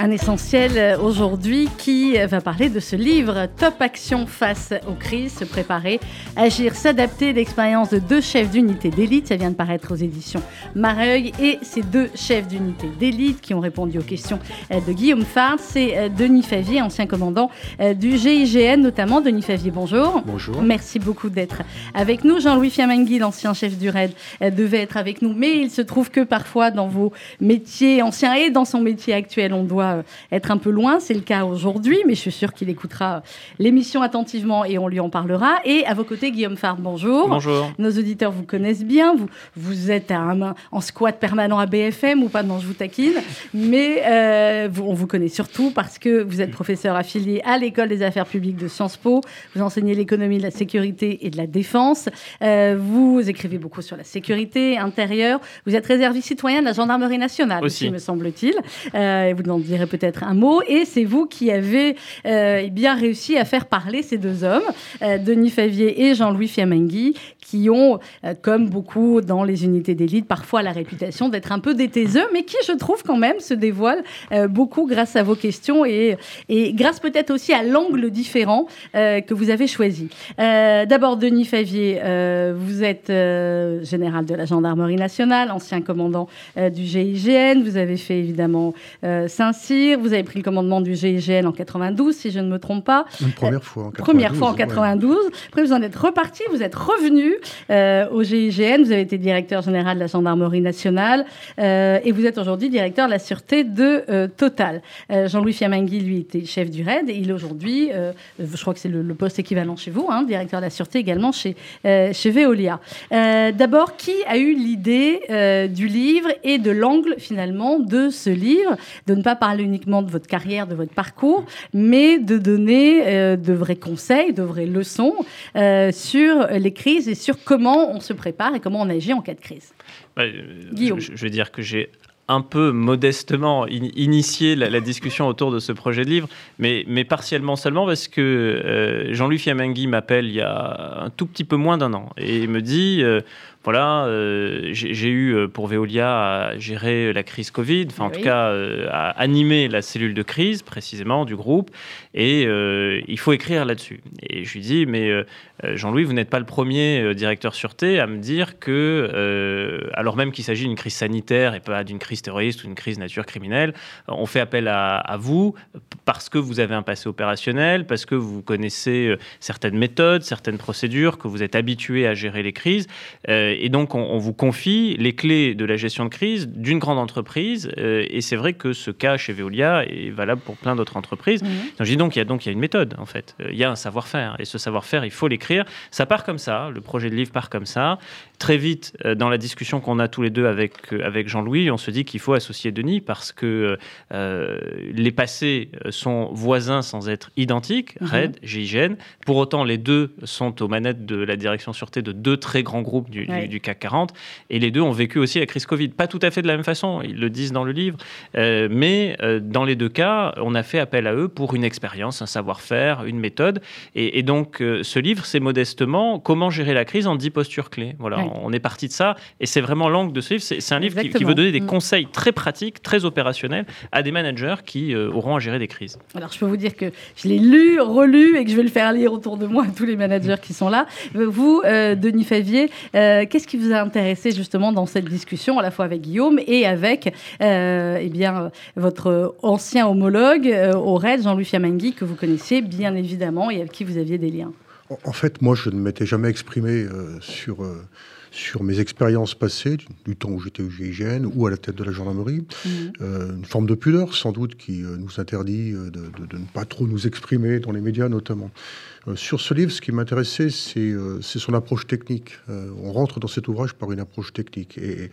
un essentiel euh, aujourd'hui qui euh, va parler de ce livre Top Action face aux crises, se préparer, agir, s'adapter, l'expérience de deux chefs d'unité d'élite. Ça vient de paraître aux éditions Mareuil et ces deux chefs d'unité d'élite qui ont répondu aux questions euh, de Guillaume Fard, c'est Denis Favier, ancien commandant du GIGN notamment. Denis Favier, bonjour. Bonjour. Merci beaucoup d'être avec nous. Jean-Louis Fiamangui, l'ancien chef du RAID, devait être avec nous, mais il se trouve que parfois dans vos métiers anciens et dans son métier actuel, on doit euh, être un peu loin. C'est le cas aujourd'hui, mais je suis sûre qu'il écoutera l'émission attentivement et on lui en parlera. Et à vos côtés, Guillaume Fard, bonjour. Bonjour. Nos auditeurs vous connaissent bien. Vous, vous êtes un, en squat permanent à BFM ou pas Non, je vous taquine. Mais euh, on vous connaît surtout parce que vous êtes professeur affilié à l'École des affaires publiques de Sciences Po. Vous enseignez l'économie de la sécurité et de la défense. Euh, vous écrivez beaucoup sur la sécurité intérieure. Vous êtes réservé citoyen de la gendarmerie nationale aussi, me semble-t-il. Euh, vous en direz peut-être un mot. Et c'est vous qui avez euh, bien réussi à faire parler ces deux hommes, euh, Denis Favier et Jean-Louis Fiamangui, qui ont, euh, comme beaucoup dans les unités d'élite, parfois la réputation d'être un peu des mais qui, je trouve, quand même, se dévoilent beaucoup grâce à vos questions et, et grâce peut-être aussi à l'angle différent que vous avez choisi. D'abord, Denis Favier, vous êtes général de la gendarmerie nationale, ancien commandant du GIGN, vous avez fait évidemment Saint-Cyr, vous avez pris le commandement du GIGN en 92, si je ne me trompe pas. Une première fois en 92. Première fois en 92. Après, vous en êtes reparti, vous êtes revenu euh, au GIGN. Vous avez été directeur général de la gendarmerie nationale euh, et vous êtes aujourd'hui directeur de la sûreté de euh, Total. Jean-Louis Fiamangui, lui, était chef du RAID et il est aujourd'hui, je crois que c'est le, poste équivalent chez vous, hein, directeur de la sûreté également chez, chez Veolia. D'abord, qui a eu l'idée du livre et de l'angle finalement de ce livre, de ne pas parler uniquement de votre carrière, de votre parcours, mais de donner euh, de vrais conseils, de vraies leçons euh, sur les crises et sur comment on se prépare et comment on agit en cas de crise. Bah, euh, Guillaume. Je, je, vais dire que j'ai un peu modestement initié la, discussion autour de ce projet de livre, mais, mais partiellement seulement parce que Jean-Louis Fiamangui m'appelle il y a un tout petit peu moins d'un an et me dit voilà, euh, j'ai eu euh, pour Veolia à gérer la crise Covid, enfin en tout cas euh, à animer la cellule de crise précisément du groupe, et il faut écrire là-dessus. Et je lui dis, mais Jean-Louis, vous n'êtes pas le premier directeur sûreté à me dire que, alors même qu'il s'agit d'une crise sanitaire et pas d'une crise terroriste ou d'une crise nature criminelle, on fait appel à, à, vous parce que vous avez un passé opérationnel, parce que vous connaissez certaines méthodes, certaines procédures, que vous êtes habitué à gérer les crises. Euh, et donc, on, vous confie les clés de la gestion de crise d'une grande entreprise. Euh, et c'est vrai que ce cas chez Veolia est valable pour plein d'autres entreprises. Mmh. Donc, je dis donc, il y a donc il y a une méthode, en fait. Euh, il y a un savoir-faire. Et ce savoir-faire, il faut l'écrire. Ça part comme ça. Le projet de livre part comme ça. Très vite, dans la discussion qu'on a tous les deux avec, avec Jean-Louis, on se dit qu'il faut associer Denis parce que les passés sont voisins sans être identiques, mmh. RAID, GIGN. Pour autant, les deux sont aux manettes de la direction sûreté de deux très grands groupes du, du, CAC 40. Et les deux ont vécu aussi la crise Covid. Pas tout à fait de la même façon, ils le disent dans le livre, euh, mais euh, dans les deux cas, on a fait appel à eux pour une expérience, un savoir-faire, une méthode. Et, donc, euh, ce livre, c'est modestement comment gérer la crise en 10 postures clés. Voilà, on est parti de ça. Et c'est vraiment l'angle de ce livre. C'est un livre qui, veut donner des mm. conseils très pratiques, très opérationnels à des managers qui auront à gérer des crises. Alors, je peux vous dire que je l'ai lu, relu et que je vais le faire lire autour de moi à tous les managers qui sont là. Vous, Denis Favier, qu'est-ce qui vous a intéressé justement dans cette discussion, à la fois avec Guillaume et avec euh, eh bien, votre ancien homologue euh, au RAID, Jean-Louis Fiamangui, que vous connaissiez bien évidemment et avec qui vous aviez des liens? En fait, moi, je ne m'étais jamais exprimé euh, sur sur mes expériences passées, du temps où j'étais au GIGN ou à la tête de la gendarmerie. Mmh. une forme de pudeur, sans doute, qui nous interdit de, de, ne pas trop nous exprimer dans les médias, notamment. Euh, sur ce livre, ce qui m'intéressait, euh, c'est son approche technique. Euh, on rentre dans cet ouvrage par une approche technique. Et,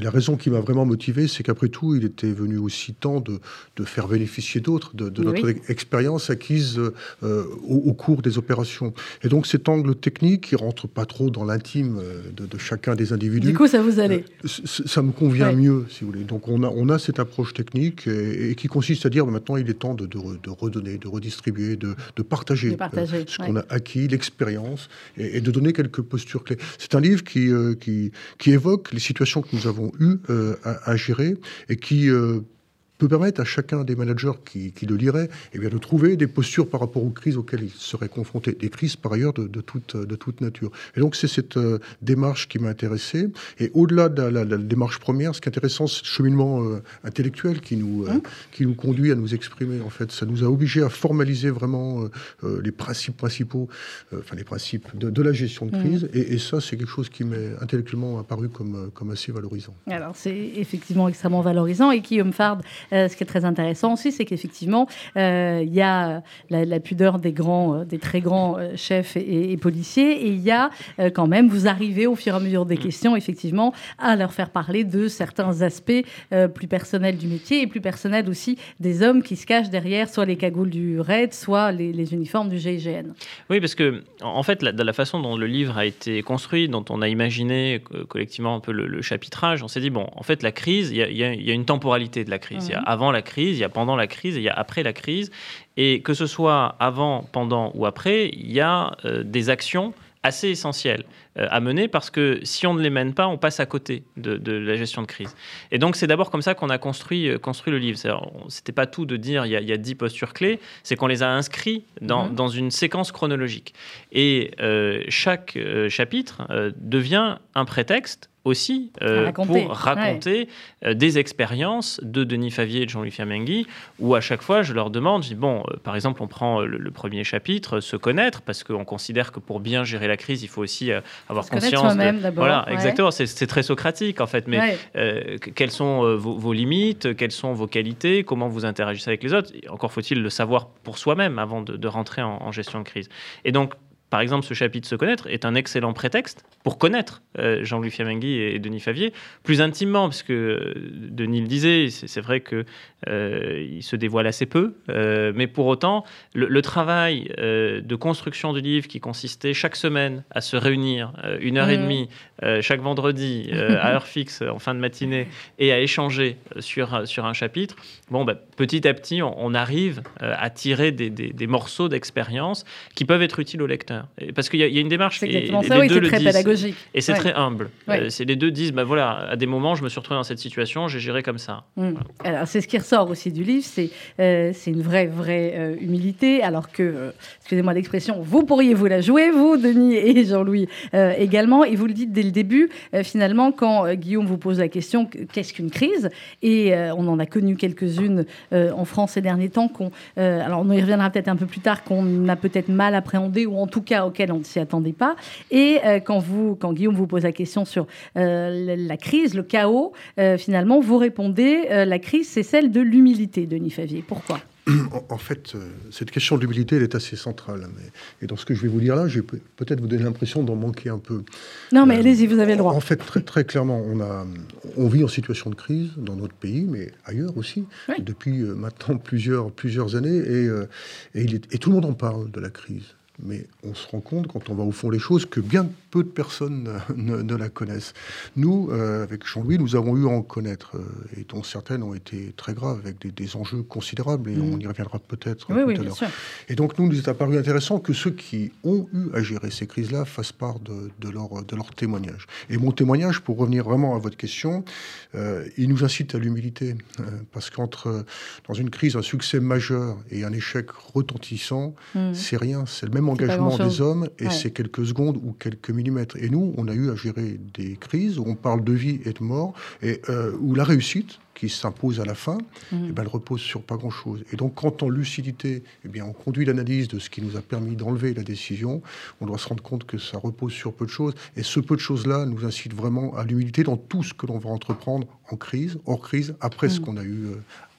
la raison qui m'a vraiment motivé, c'est qu'après tout, il était venu aussi temps de, faire bénéficier d'autres de, notre expérience acquise au, cours des opérations. Et donc cet angle technique, qui rentre pas trop dans l'intime de, de chacun des individus. Du coup, ça vous allait Ça me convient mieux, si vous voulez. Donc on a, on a cette approche technique et, qui consiste à dire bah, maintenant il est temps de, de, redonner, de redistribuer, de, de partager, ce qu'on a acquis, l'expérience, et, de donner quelques postures clés. C'est un livre qui, qui, qui, évoque les situations que nous avons eues à, à, gérer et qui peut permettre à chacun des managers qui, le lirait eh bien, de trouver des postures par rapport aux crises auxquelles ils seraient confrontés, des crises par ailleurs de, toute, de toute nature. Et donc c'est cette euh, démarche qui m'a intéressé. Et au-delà de la, démarche première, ce qui est intéressant, c'est le cheminement euh, intellectuel qui nous, euh, hein qui nous conduit à nous exprimer. En fait, ça nous a obligés à formaliser vraiment les principes principaux, enfin les principes de, la gestion de mmh. crise. Et, ça, c'est quelque chose qui m'est intellectuellement apparu comme, comme assez valorisant. Alors c'est effectivement extrêmement valorisant. Et Guillaume Fard, ce qui est très intéressant aussi, c'est qu'effectivement, euh, il y a la, pudeur des grands, euh, des très grands chefs et, policiers, et il y a quand même, vous arrivez au fur et à mesure des mm. questions, effectivement, à leur faire parler de certains aspects plus personnels du métier et plus personnels aussi des hommes qui se cachent derrière soit les cagoules du RAID, soit les, uniformes du GIGN. Oui, parce que en fait, la, la façon dont le livre a été construit, dont on a imaginé collectivement un peu le, chapitrage, on s'est dit bon, en fait, la crise, il y, a une temporalité de la crise. Il y a avant la crise, il y a pendant la crise et il y a après la crise. Et que ce soit avant, pendant ou après, il y a euh, des actions assez essentielles euh, à mener parce que si on ne les mène pas, on passe à côté de, la gestion de crise. Et donc c'est d'abord comme ça qu'on a construit, euh, construit le livre. C'était pas tout de dire il y a, dix postures clés, c'est qu'on les a inscrits dans, mm-hmm. une séquence chronologique. Et chaque chapitre devient un prétexte aussi euh, pour raconter euh, des expériences de Denis Favier et de Jean-Louis Fiamenghi, où à chaque fois je leur demande, je dis, bon, euh, par exemple, on prend le, premier chapitre, se connaître, parce qu'on considère que pour bien gérer la crise, il faut aussi avoir se conscience. De... Voilà, exactement, c'est très socratique en fait, mais quelles sont vos, limites, quelles sont vos qualités, comment vous interagissez avec les autres, encore faut-il le savoir pour soi-même avant de, rentrer en, en gestion de crise. Et donc, par exemple, ce chapitre Se connaître est un excellent prétexte pour connaître euh, Jean-Louis Fiamenghi et Denis Favier plus intimement, parce que euh, Denis le disait, c'est vrai que euh, se dévoile assez peu, mais pour autant, le, travail de construction du livre qui consistait chaque semaine à se réunir une heure et mmh. demie chaque vendredi à heure fixe en fin de matinée et à échanger sur, sur un chapitre, bon, bah, petit à petit, on, arrive à tirer des, des morceaux d'expérience qui peuvent être utiles au lecteur. Parce qu'il y, a une démarche. C'est exactement ça, oui, très Et c'est très humble. Euh, c'est les deux disent, bah voilà, à des moments, je me suis retrouvé dans cette situation, j'ai géré comme ça. Mm. Alors, c'est ce qui ressort aussi du livre, c'est euh, c'est une vraie, vraie euh, humilité, alors que, excusez-moi l'expression, vous pourriez vous la jouer, vous, Denis et Jean-Louis également, et vous le dites dès le début, finalement, quand Guillaume vous pose la question, qu'est-ce qu'une crise? Et on en a connu quelques-unes en France ces derniers temps, qu'on, alors on y reviendra peut-être un peu plus tard, qu'on a peut-être mal appréhendé, ou en tout cas auquel on ne s'y attendait pas. Et quand, vous, quand Guillaume vous pose la question sur euh, la crise, le chaos, euh, finalement, vous répondez la crise, c'est celle de l'humilité, Denis Favier. Pourquoi? En fait, cette question de l'humilité, elle est assez centrale. et dans ce que je vais vous dire là, je vais peut-être vous donner l'impression d'en manquer un peu. Non, mais allez-y, vous avez le droit. En fait, très, très clairement, on, a, on vit en situation de crise dans notre pays, mais ailleurs aussi, depuis maintenant plusieurs, plusieurs années. Et, et, il est, et tout le monde en parle de la crise. Mais on se rend compte, quand on va au fond les choses, que bien peu de personnes ne, la connaissent. Nous, euh, avec Jean-Louis, nous avons eu à en connaître, euh, et dont certaines ont été très graves, avec des, enjeux considérables, et mm. on y reviendra peut-être oui, tout à l'heure. Et donc, nous, nous est apparu intéressant que ceux qui ont eu à gérer ces crises-là fassent part de, de, leur, de leur témoignage. Et mon témoignage, pour revenir vraiment à votre question, euh, il nous incite à l'humilité, parce qu'entre dans une crise un succès majeur et un échec retentissant, mm. c'est rien, c'est le même engagement des hommes et c'est quelques secondes ou quelques Et nous, on a eu à gérer des crises où on parle de vie et de mort et euh, où la réussite qui s'impose à la fin, mmh. eh ben, elle repose sur pas grand-chose. Et donc, quand en lucidité, eh bien, on conduit l'analyse de ce qui nous a permis d'enlever la décision, on doit se rendre compte que ça repose sur peu de choses. Et ce peu de choses-là nous incite vraiment à l'humilité dans tout ce que l'on va entreprendre en crise, hors crise, après ce mmh. qu'on a eu euh,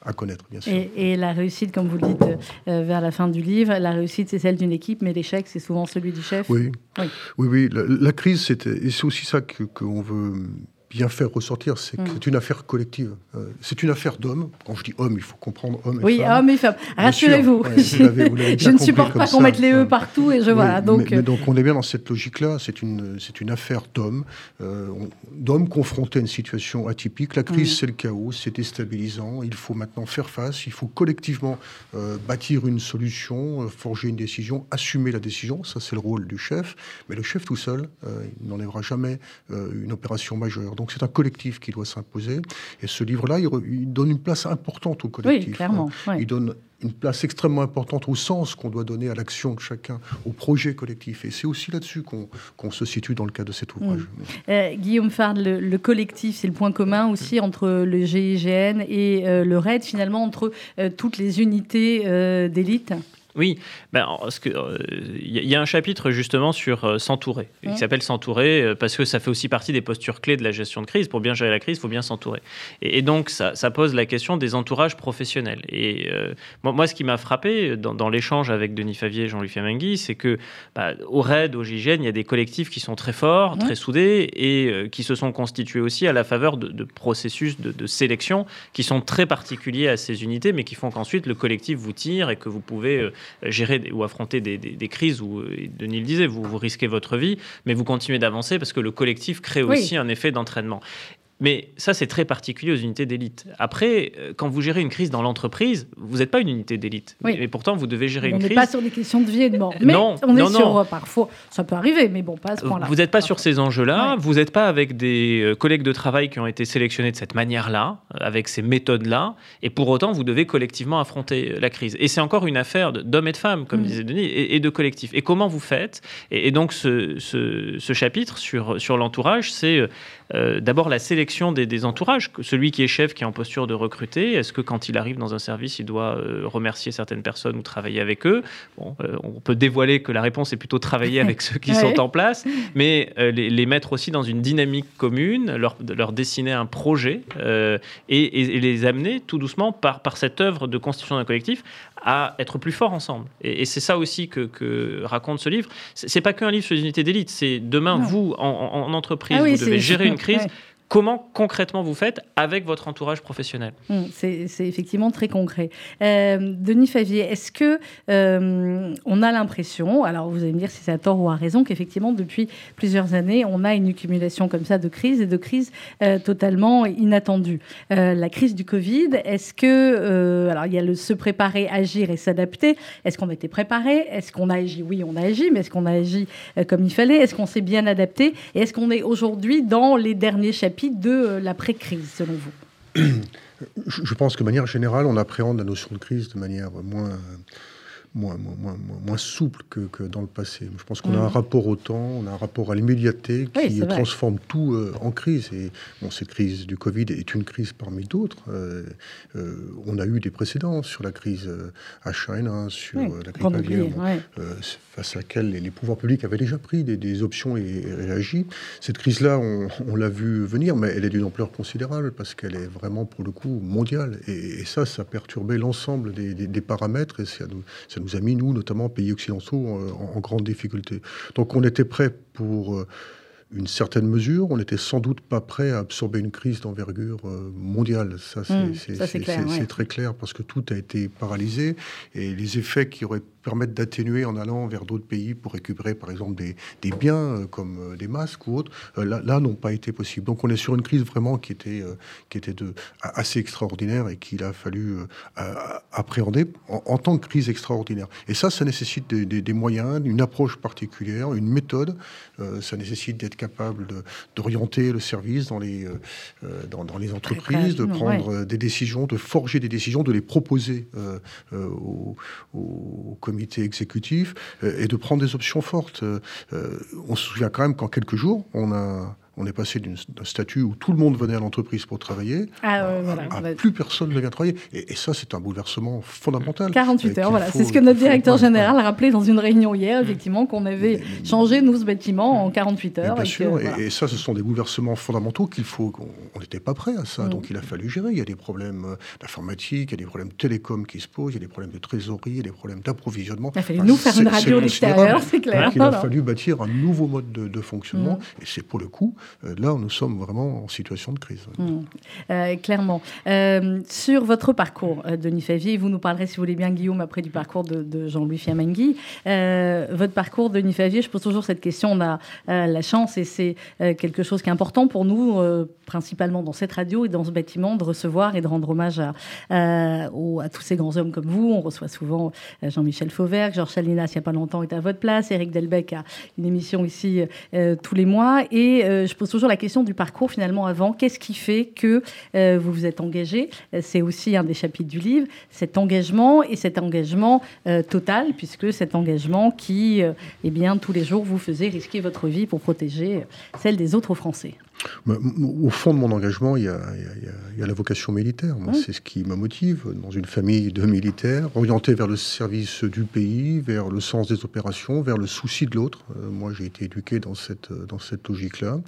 à connaître, bien sûr. Et, la réussite, comme vous le dites euh, vers la fin du livre, la réussite, c'est celle d'une équipe, mais l'échec, c'est souvent celui du chef. Oui, oui, oui. La, crise, c'est aussi ça qu'on veut bien faire ressortir, c'est que mm. c'est une affaire collective. Euh, c'est une affaire d'hommes. Quand je dis homme, il faut comprendre homme et oui, femme. hommes et femmes. Rassurez-vous. je ne supporte pas qu'on mette les E partout et je voilà. Donc, mais, donc on est bien dans cette logique-là. C'est une, c'est une affaire d'hommes, euh, d'hommes confrontés à une situation atypique. La crise, mm. c'est le chaos, c'est déstabilisant. Il faut maintenant faire face. Il faut collectivement euh, bâtir une solution, forger une décision, assumer la décision. Ça, c'est le rôle du chef. Mais le chef tout seul, il n'enlèvera jamais une opération majeure. Donc c'est un collectif qui doit s'imposer. Et ce livre-là, il, donne une place importante au collectif. Oui, clairement. Il donne une place extrêmement importante au sens qu'on doit donner à l'action de chacun, au projet collectif. Et c'est aussi là-dessus qu'on se situe dans le cadre de cet ouvrage. Mm. Euh, Guillaume Fard, le, collectif, c'est le point commun aussi entre le GIGN et euh, le RAID, finalement, entre euh, toutes les unités d'élite oui, ben, il euh, y, a un chapitre justement sur euh, s'entourer, qui mmh. s'appelle s'entourer, euh, parce que ça fait aussi partie des postures clés de la gestion de crise. Pour bien gérer la crise, il faut bien s'entourer. Et, donc, ça, pose la question des entourages professionnels. Et moi, ce qui m'a frappé dans, l'échange avec Denis Favier et Jean-Luc Fiamenghi, c'est que bah, au RAID, au GIGN, il y a des collectifs qui sont très forts, mmh. très soudés, et qui se sont constitués aussi à la faveur de, processus de, de, sélection qui sont très particuliers à ces unités, mais qui font qu'ensuite le collectif vous tire et que vous pouvez gérer ou affronter des, crises où, Denis le disait, vous, vous risquez votre vie, mais vous continuez d'avancer parce que le collectif crée aussi un effet d'entraînement. Mais ça, c'est très particulier aux unités d'élite. Après, euh, quand vous gérez une crise dans l'entreprise, vous n'êtes pas une unité d'élite. Oui. Mais pourtant, vous devez gérer une crise. On n'est pas sur des questions de vie et de mort. Mais non, on est sur, euh, parfois, ça peut arriver, mais bon, pas à ce point-là. Vous n'êtes pas sur ces enjeux-là. Vous n'êtes pas avec des euh, collègues de travail qui ont été sélectionnés de cette manière-là, avec ces méthodes-là. Et pour autant, vous devez collectivement affronter la crise. Et c'est encore une affaire d'hommes et de femmes, comme mm. disait Denis, et, de collectifs. Et comment vous faites? Et, donc, ce, ce, chapitre sur, sur l'entourage, c'est euh, d'abord la sélection des, entourages. Celui qui est chef, qui est en posture de recruter, est-ce que quand il arrive dans un service, il doit euh, remercier certaines personnes ou travailler avec eux? Bon, euh, On peut dévoiler que la réponse est plutôt travailler avec ceux qui sont en place, mais les, mettre aussi dans une dynamique commune, leur, leur dessiner un projet et, les amener tout doucement par, par cette œuvre de constitution d'un collectif à être plus forts ensemble. Et, c'est ça aussi que, raconte ce livre. C'est pas qu'un livre sur les unités d'élite, c'est demain, vous, en, entreprise, ah vous devez gérer une crise. Comment concrètement vous faites avec votre entourage professionnel? Hum, C'est effectivement très concret. Euh, Denis Favier, est-ce que euh, on a l'impression, alors vous allez me dire si c'est à tort ou à raison, qu'effectivement depuis plusieurs années, on a une accumulation comme ça de crises et de crises euh, totalement inattendues. la crise du Covid, est-ce que, alors il y a le se préparer, agir et s'adapter. Est-ce qu'on était préparé? Est-ce qu'on a agi? Oui, on a agi, mais est-ce qu'on a agi comme il fallait? Est-ce qu'on s'est bien adapté? Et est-ce qu'on est aujourd'hui dans les derniers chapitres? De euh, l'après-crise, selon vous? Je pense que de manière générale, on appréhende la notion de crise de manière moins moins, moins, moins, souple que, que, dans le passé. Je pense qu'on a un mm. rapport au temps, on a un rapport à l'immédiateté qui transforme tout euh, en crise. Et bon, cette crise du Covid est une crise parmi d'autres. Euh, euh, on a eu des précédents sur la crise H1N1, sur la grippe aviaire, face à laquelle les, pouvoirs publics avaient déjà pris des, options et, réagi. Cette crise-là, on, l'a vu venir, mais elle est d'une ampleur considérable parce qu'elle est vraiment, pour le coup, mondiale. Et, ça, ça a perturbé l'ensemble des, des, paramètres et ça nous, ça nous a mis, nous, notamment pays occidentaux, en, grande difficulté. Donc on était prêt pour euh, une certaine mesure. On n'était sans doute pas prêt à absorber une crise d'envergure euh, mondiale. Ça, c'est très clair parce que tout a été paralysé et les effets qui auraient permettre d'atténuer en allant vers d'autres pays pour récupérer, par exemple, des, des biens euh, comme euh, des masques ou autres, euh, là, là n'ont pas été possibles. Donc on est sur une crise vraiment qui était, qui était de, assez extraordinaire et qu'il a fallu appréhender en, tant que crise extraordinaire. Et ça, ça nécessite des, des, moyens, une approche particulière, une méthode. ça nécessite d'être capable d'orienter le service dans les, dans, dans, les entreprises, de prendre des décisions, de forger des décisions, de les proposer aux, aux, exécutif euh, et de prendre des options fortes. Euh, euh, on se souvient quand même qu'en quelques jours, on a on est passé d'un statut où tout le monde venait à l'entreprise pour travailler ah, à, plus personne ne vient travailler. Et, ça, c'est un bouleversement fondamental. 48 heures, voilà. C'est ce que notre directeur général a rappelé dans une réunion hier, effectivement, qu'on avait changé, nous, ce bâtiment en 48 heures. Bien sûr, et, ça, ce sont des bouleversements fondamentaux qu'il faut... On n'était pas prêt à ça, mm. donc il a fallu gérer. Il y a des problèmes euh, d'informatique, il y a des problèmes télécom qui se posent, il y a des problèmes de trésorerie, il y a des problèmes d'approvisionnement. Il a fallu nous faire une radio à l'extérieur, c'est clair. il a fallu bâtir un nouveau mode de, fonctionnement, mm. et c'est pour le coup là, nous sommes vraiment en situation de crise. Mmh. clairement. sur votre parcours, Denis Favier, vous nous parlerez, si vous voulez bien, Guillaume, après du parcours de, Jean-Louis Fiamangui. votre parcours, Denis Favier, je pose toujours cette question. On a la chance, et c'est quelque chose qui est important pour nous, principalement dans cette radio et dans ce bâtiment, de recevoir et de rendre hommage à, tous ces grands hommes comme vous. On reçoit souvent Jean-Michel Fauvert, Georges Salinas, il n'y a pas longtemps, est à votre place. Eric Delbecq a une émission ici euh, tous les mois. Et euh, je pose toujours la question du parcours finalement avant. Qu'est-ce qui fait que euh, vous vous êtes engagé? C'est aussi un des chapitres du livre, cet engagement et cet engagement total, puisque cet engagement qui, eh bien, tous les jours, vous faisait risquer votre vie pour protéger celle des autres Français. Au fond de mon engagement, il y a, la vocation militaire. C'est ce qui me motive. Dans une famille de militaires, orienté vers le service du pays, vers le sens des opérations, vers le souci de l'autre. Euh, moi, j'ai été éduqué dans cette, dans cette logique-là.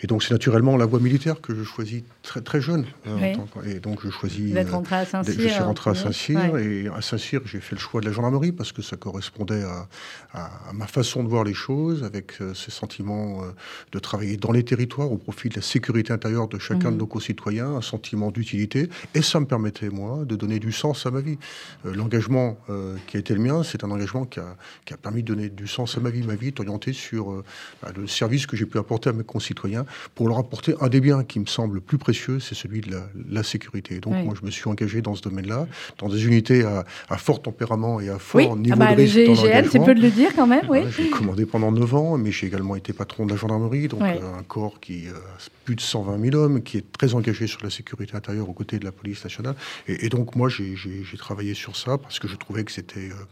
Et donc, c'est naturellement la voie militaire que je choisis très, très jeune. Euh, et donc, je choisis. Vous êtes rentré à Saint-Cyr. Je suis rentré à Saint-Cyr. Et à Saint-Cyr, j'ai fait le choix de la gendarmerie parce que ça correspondait à, ma façon de voir les choses, avec euh, ce sentiment de travailler dans les territoires, au profit de la sécurité intérieure de chacun de mhm. nos concitoyens, un sentiment d'utilité. Et ça me permettait, moi, de donner du sens à ma vie. Euh, l'engagement euh, qui a été le mien, c'est un engagement qui a, qui a, permis de donner du sens à ma vie. Ma vie est orientée sur euh, bah, le service que j'ai pu apporter à mes concitoyens pour leur apporter un des biens qui me semble le plus précieux, c'est celui de la, sécurité. Donc, moi, je me suis engagé dans ce domaine-là, dans des unités à, fort tempérament et à fort niveau ah bah, de risque. c'est peu de le dire quand même, oui. j'ai commandé pendant 9 ans, mais j'ai également été patron de la gendarmerie, donc un corps qui plus de 120 000 hommes, qui est très engagé sur la sécurité intérieure aux côtés de la police nationale. Et, donc moi, j'ai travaillé sur ça parce que je trouvais que c'était... Euh,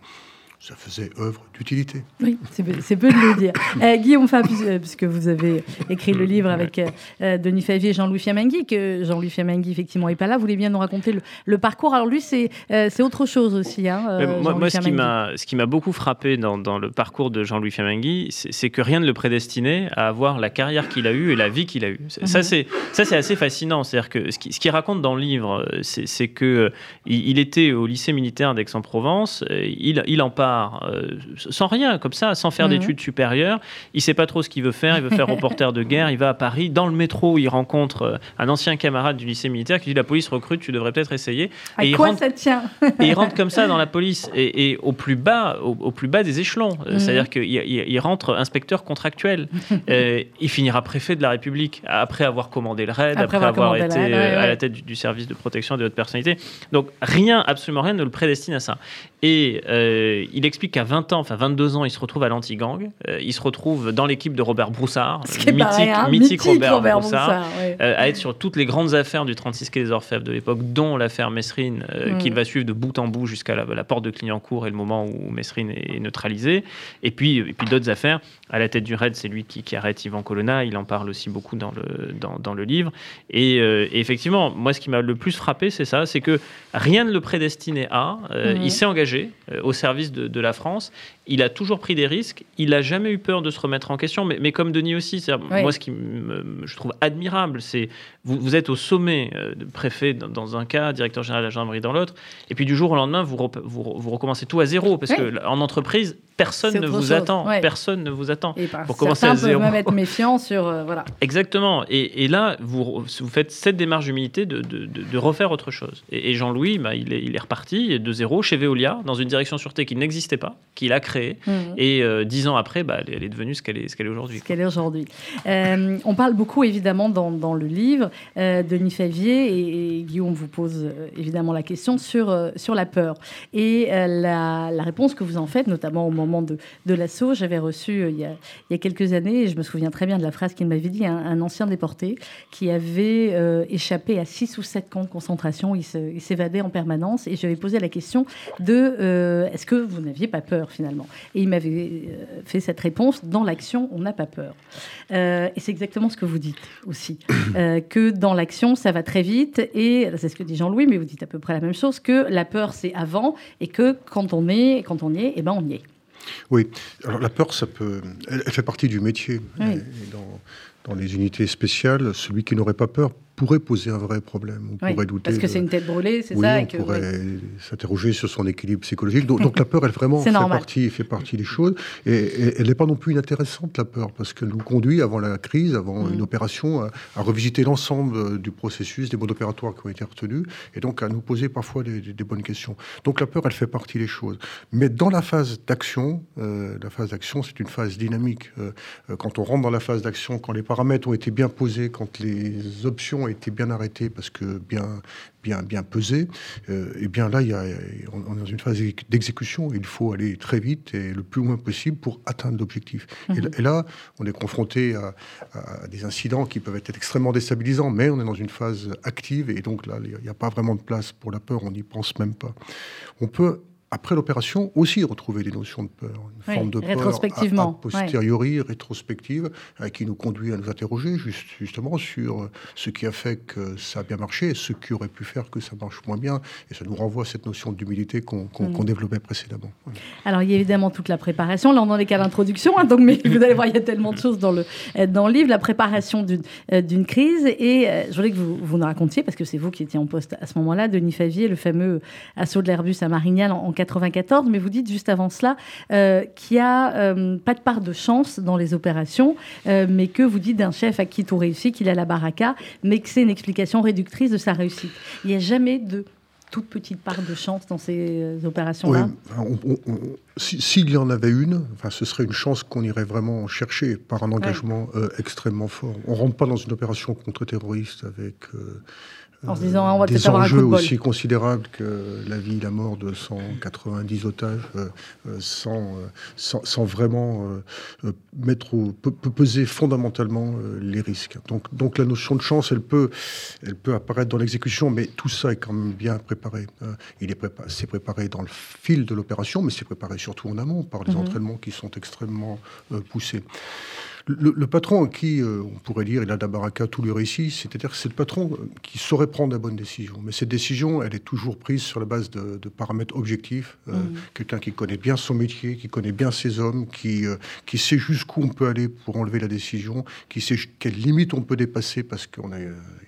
ça faisait œuvre d'utilité. Oui, c'est peu, de le dire. Euh, Guillaume Fab, euh, puisque vous avez écrit le livre avec euh, Denis Favier et Jean-Louis Fiamangui, que Jean-Louis Fiamangui, effectivement, n'est pas là, vous voulez bien nous raconter le, parcours. Alors lui, c'est autre chose aussi. Hein, moi, ce qui m'a beaucoup frappé dans, le parcours de Jean-Louis Fiamangui, c'est que rien ne le prédestinait à avoir la carrière qu'il a eue et la vie qu'il a eue. Ça, mhm. c'est assez fascinant. C'est-à-dire que ce qu'il raconte dans le livre, c'est qu'il il était au lycée militaire d'Aix-en-Provence, il, il en parle euh, sans rien, comme ça, sans faire mhm. d'études supérieures. Il sait pas trop ce qu'il veut faire. Il veut faire reporter de guerre. Il va à Paris. Dans le métro, il rencontre euh, un ancien camarade du lycée militaire qui dit La police recrute, tu devrais peut-être essayer. À et quoi il rentre, ça tient Et il rentre comme ça dans la police. Et, au, plus bas, au, plus bas des échelons. Euh, mhm. C'est-à-dire qu'il il, rentre inspecteur contractuel. il finira préfet de la République après avoir commandé le raid, après, avoir, été à la tête du, service de protection des hautes personnalités. Donc rien, absolument rien ne le prédestine à ça. Et il il explique qu'à 20 ans, enfin 22 ans, il se retrouve à l'anti-gang. Euh, il se retrouve dans l'équipe de Robert Broussard, mythique, mythique, Robert, Broussard, euh, à être sur toutes les grandes affaires du 36 quai des Orfèvres de l'époque, dont l'affaire Messrine, euh, mm. qu'il va suivre de bout en bout jusqu'à la, porte de Clignancourt et le moment où Messrine est neutralisé. Et puis, et puis d'autres affaires. À la tête du raid, c'est lui qui, arrête Ivan Colonna. Il en parle aussi beaucoup dans le, dans, dans le livre. Et, effectivement, moi, ce qui m'a le plus frappé, c'est ça c'est que rien ne le prédestinait à. Mm. Il s'est engagé au service de, de la France. Il a toujours pris des risques, il n'a jamais eu peur de se remettre en question, mais, mais comme Denis aussi, moi ce qui je trouve admirable, c'est vous, vous êtes au sommet euh, de préfet dans, un cas, directeur général de la gendarmerie dans l'autre, et puis du jour au lendemain, vous, vous, recommencez tout à zéro, parce que en entreprise, personne ne vous attend, personne ne vous attend. Et pour commencer à zéro. même être méfiant sur... Euh, voilà. Exactement, et, et, là, vous, vous faites cette démarche d'humilité de, de, de, refaire autre chose. Et, Jean-Louis, bah, il, est, il est reparti de zéro chez Veolia, dans une direction sûreté qui n'existait pas, qu'il a créée Mmh. Et euh, dix ans après, bah, elle, est devenue ce qu'elle est, ce qu'elle est aujourd'hui. Ce qu'elle est aujourd'hui. Euh, on parle beaucoup, évidemment, dans, dans le livre, Denis Favier, et, Guillaume vous pose évidemment la question sur, sur la peur. Et la, la, réponse que vous en faites, notamment au moment de, l'assaut, j'avais reçu il y, a, il, y a, quelques années, et je me souviens très bien de la phrase qu'il m'avait dit, un, ancien déporté qui avait échappé à six ou sept camps de concentration, il, s'évadait en permanence, et lui posé la question de est-ce que vous n'aviez pas peur finalement? Et il m'avait euh, fait cette réponse dans l'action, on n'a pas peur. Euh, et c'est exactement ce que vous dites aussi, euh, que dans l'action, ça va très vite. Et c'est ce que dit Jean-Louis, mais vous dites à peu près la même chose, que la peur, c'est avant, et que quand on est, quand on y est, eh ben on y est. Oui, alors la peur, ça peut, elle, fait partie du métier. dans, dans les unités spéciales, celui qui n'aurait pas peur pourrait poser un vrai problème. On pourrait douter. Parce que c'est une tête brûlée, c'est oui, ça. On pourrait s'interroger sur son équilibre psychologique. Donc, la peur, elle vraiment fait partie, fait partie des choses. Et, elle n'est pas non plus inintéressante, la peur, parce qu'elle nous conduit, avant la crise, avant mm. une opération, à, revisiter l'ensemble du processus, des modes opératoires qui ont été retenus, et donc à nous poser parfois des, bonnes questions. Donc la peur, elle fait partie des choses. Mais dans la phase d'action, euh, la phase d'action, c'est une phase dynamique. Euh, euh, quand on rentre dans la phase d'action, quand les paramètres ont été bien posés, quand les options ont été bien arrêtées, parce que bien, bien, bien pesées, et bien là, il y a, on est dans une phase d'exécution. Il faut aller très vite et le plus loin possible pour atteindre l'objectif. Et, mhm. là, on est confronté à, à, des incidents qui peuvent être extrêmement déstabilisants, mais on est dans une phase active et donc là, il n'y a pas vraiment de place pour la peur. On n'y pense même pas. On peut après l'opération, aussi retrouver des notions de peur, une forme de peur a, posteriori, rétrospective, euh, qui nous conduit à nous interroger justement sur euh, ce qui a fait que ça a bien marché et ce qui aurait pu faire que ça marche moins bien. Et ça nous renvoie à cette notion d'humilité qu'on mm. développait précédemment. Alors, il y a évidemment toute la préparation. Là, on en est qu'à l'introduction, hein, donc, mais vous allez voir, il y a tellement de choses dans le, dans le livre. La préparation d'une euh, crise. Et je voulais que vous, vous nous racontiez, parce que c'est vous qui étiez en poste à ce moment-là, Denis Favier, le fameux assaut de l'Airbus à Marignane en, en 94, mais vous dites juste avant cela euh, qu'il n'y a euh, pas de part de chance dans les opérations, euh, mais que vous dites d'un chef à qui tout réussit, qu'il a la baraka, mais que c'est une explication réductrice de sa réussite. Il n'y a jamais de toute petite part de chance dans ces opérations-là S'il y en avait une, enfin, ce serait une chance qu'on irait vraiment chercher par un engagement extrêmement fort. On ne rentre pas dans une opération contre-terroriste avec en se disant, on va des enjeux aussi considérables que la vie, la mort de 190 otages, euh, euh, sans, euh, sans, sans, vraiment mettre au, peut, peser fondamentalement les risques. Donc, donc la notion de chance, elle peut, elle peut apparaître dans l'exécution, mais tout ça est quand même bien préparé. il est préparé, c'est préparé dans le fil de l'opération, mais c'est préparé surtout en amont par des mhm. entraînements qui sont extrêmement poussés. Le, patron à qui euh, on pourrait dire il a d'Abaraka tout lui réussit, c'est-à-dire que c'est le patron euh, qui saurait prendre la bonne décision. Mais cette décision, elle est toujours prise sur la base de, paramètres objectifs. Euh, mm. Quelqu'un qui connaît bien son métier, qui connaît bien ses hommes, qui, qui sait jusqu'où on peut aller pour enlever la décision, qui sait quelles limites on peut dépasser parce qu'on a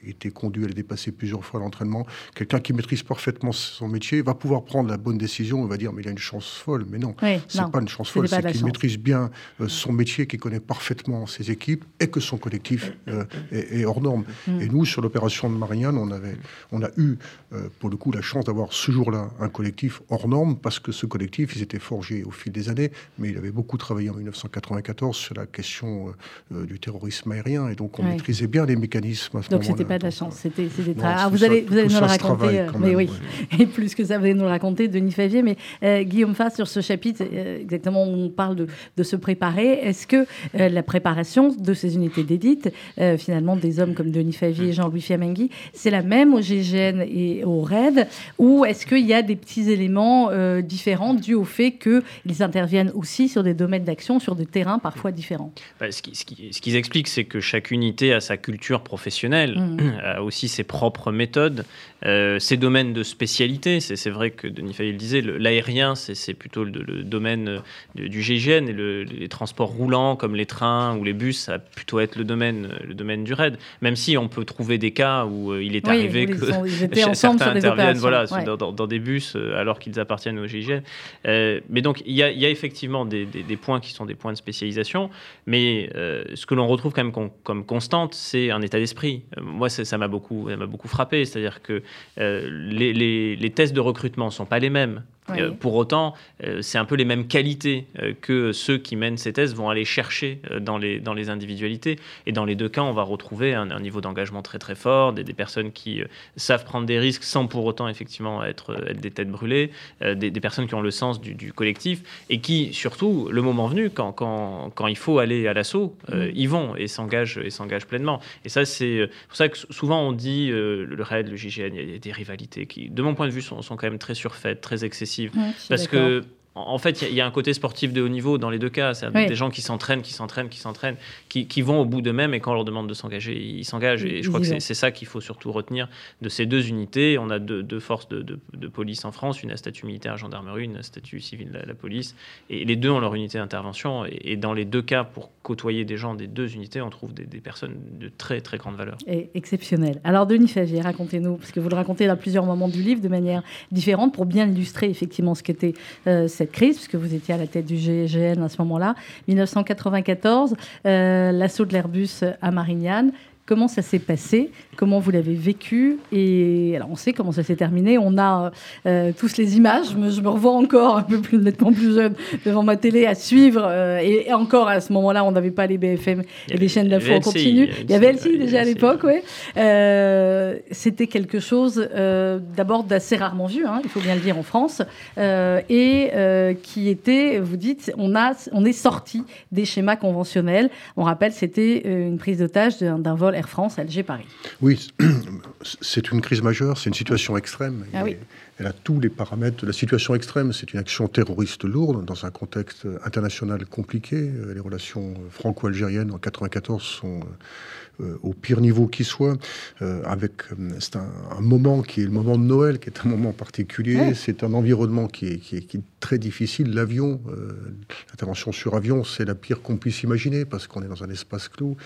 été conduit à les dépasser plusieurs fois à l'entraînement. Quelqu'un qui maîtrise parfaitement son métier va pouvoir prendre la bonne décision. On va dire mais il a une chance folle. Mais non, c'est pas une chance folle, c'est qu'il maîtrise bien son métier, qu'il connaît parfaitement ses équipes et que son collectif euh, est, hors norme. Et nous, sur l'opération de Marianne, on, avait, on a eu, euh, pour le coup, la chance d'avoir ce jour-là un collectif hors norme parce que ce collectif, il s'était forgé au fil des années, mais il avait beaucoup travaillé en 1994 sur la question euh, du terrorisme aérien et donc on maîtrisait bien les mécanismes. À ce donc c'était pas de la chance, c'était vous, allez, vous allez nous le raconter, mais oui, et plus que ça, vous allez nous le raconter, Denis Favier, mais Guillaume Fass, sur ce chapitre, exactement on parle de, de se préparer, est-ce que la préparation de ces unités d'élite, euh, finalement des hommes comme Denis Favier et Jean-Louis Fiamenghi, c'est la même au GGN et au RAID Ou est-ce qu'il y a des petits éléments euh, différents dus au fait qu'ils interviennent aussi sur des domaines d'action, sur des terrains parfois différents? Bah, Ce qu'ils expliquent, c'est que chaque unité a sa culture professionnelle, mmh. a aussi ses propres méthodes, euh, ses domaines de spécialité. C'est vrai que Denis Favier le disait, l'aérien, c'est plutôt le, domaine du GGN et les transports roulants comme les trains ou les bus, ça va plutôt être le domaine, le domaine du raid. Même si on peut trouver des cas où euh, il est arrivé que certains interviennent voilà, dans, des bus euh, alors qu'ils appartiennent au GIGN. Euh, mais donc, il y, a, effectivement des, points qui sont des points de spécialisation, mais ce que l'on retrouve quand même comme constante, c'est un état d'esprit. moi, ça m'a beaucoup, beaucoup frappé. C'est-à-dire que les, les, les, tests de recrutement ne sont pas les mêmes. Euh, pour autant, euh, c'est un peu les mêmes qualités euh, que ceux qui mènent ces tests vont aller chercher dans, les, dans les individualités. Et dans les deux cas, on va retrouver un, niveau d'engagement très très fort, des, des personnes qui savent prendre des risques sans pour autant effectivement être, être des têtes brûlées, des, des, personnes qui ont le sens du, collectif et qui, surtout, le moment venu, quand, quand, quand il faut aller à l'assaut, mm. ils vont et s'engagent et s'engagent pleinement. Et ça, c'est pour ça que souvent on dit le RAID, le JGN, il y a des rivalités qui, de mon point de vue, sont, sont quand même très surfaites, très excessives Parce que en fait, il y, a un côté sportif de haut niveau dans les deux cas. C'est des gens qui s'entraînent, qui s'entraînent, qui s'entraînent, qui, vont au bout d'eux-mêmes et quand on leur demande de s'engager, ils s'engagent. Et je crois que c'est ça qu'il faut surtout retenir de ces deux unités. On a deux, forces de, police en France, une à statut militaire, gendarmerie, une à statut civil, la, la police. Et les deux ont leur unité d'intervention. Et, dans les deux cas, pour côtoyer des gens des deux unités, on trouve des, personnes de très très grande valeur. Et exceptionnel. Alors Denis Favier, racontez-nous, parce que vous le racontez à plusieurs moments du livre de manière différente pour bien illustrer effectivement ce qu'était euh, cette crise, puisque vous étiez à la tête du GGN à ce moment-là. 1994, euh, l'assaut de l'Airbus à Marignane. Comment ça s'est passé Comment vous l'avez vécu Et alors, on sait comment ça s'est terminé. On a euh, tous les images. Je me, revois encore un peu plus nettement plus jeune devant ma télé à suivre. Euh, et, encore à ce moment-là, on n'avait pas les BFM et les chaînes d'infos en continu. Il y avait LCI déjà à l'époque, oui. Euh, c'était quelque chose d'abord d'assez rarement vu, hein, il faut bien le dire en France, et qui était, vous dites, on a, on est sorti des schémas conventionnels. On rappelle, c'était une prise d'otage d'un vol Air France Alger-Paris. Oui, c'est une crise majeure, c'est une situation extrême. Ah elle a tous les paramètres de la situation extrême. C'est une action terroriste lourde dans un contexte international compliqué. Les relations franco-algériennes en 1994 sont euh, au pire niveau qui soit. Euh, avec euh, c'est un, moment qui est le moment de Noël, qui est un moment particulier. C'est un environnement qui est, qui est, très difficile. L'avion, l'intervention sur avion, c'est la pire qu'on puisse imaginer parce qu'on est dans un espace clos.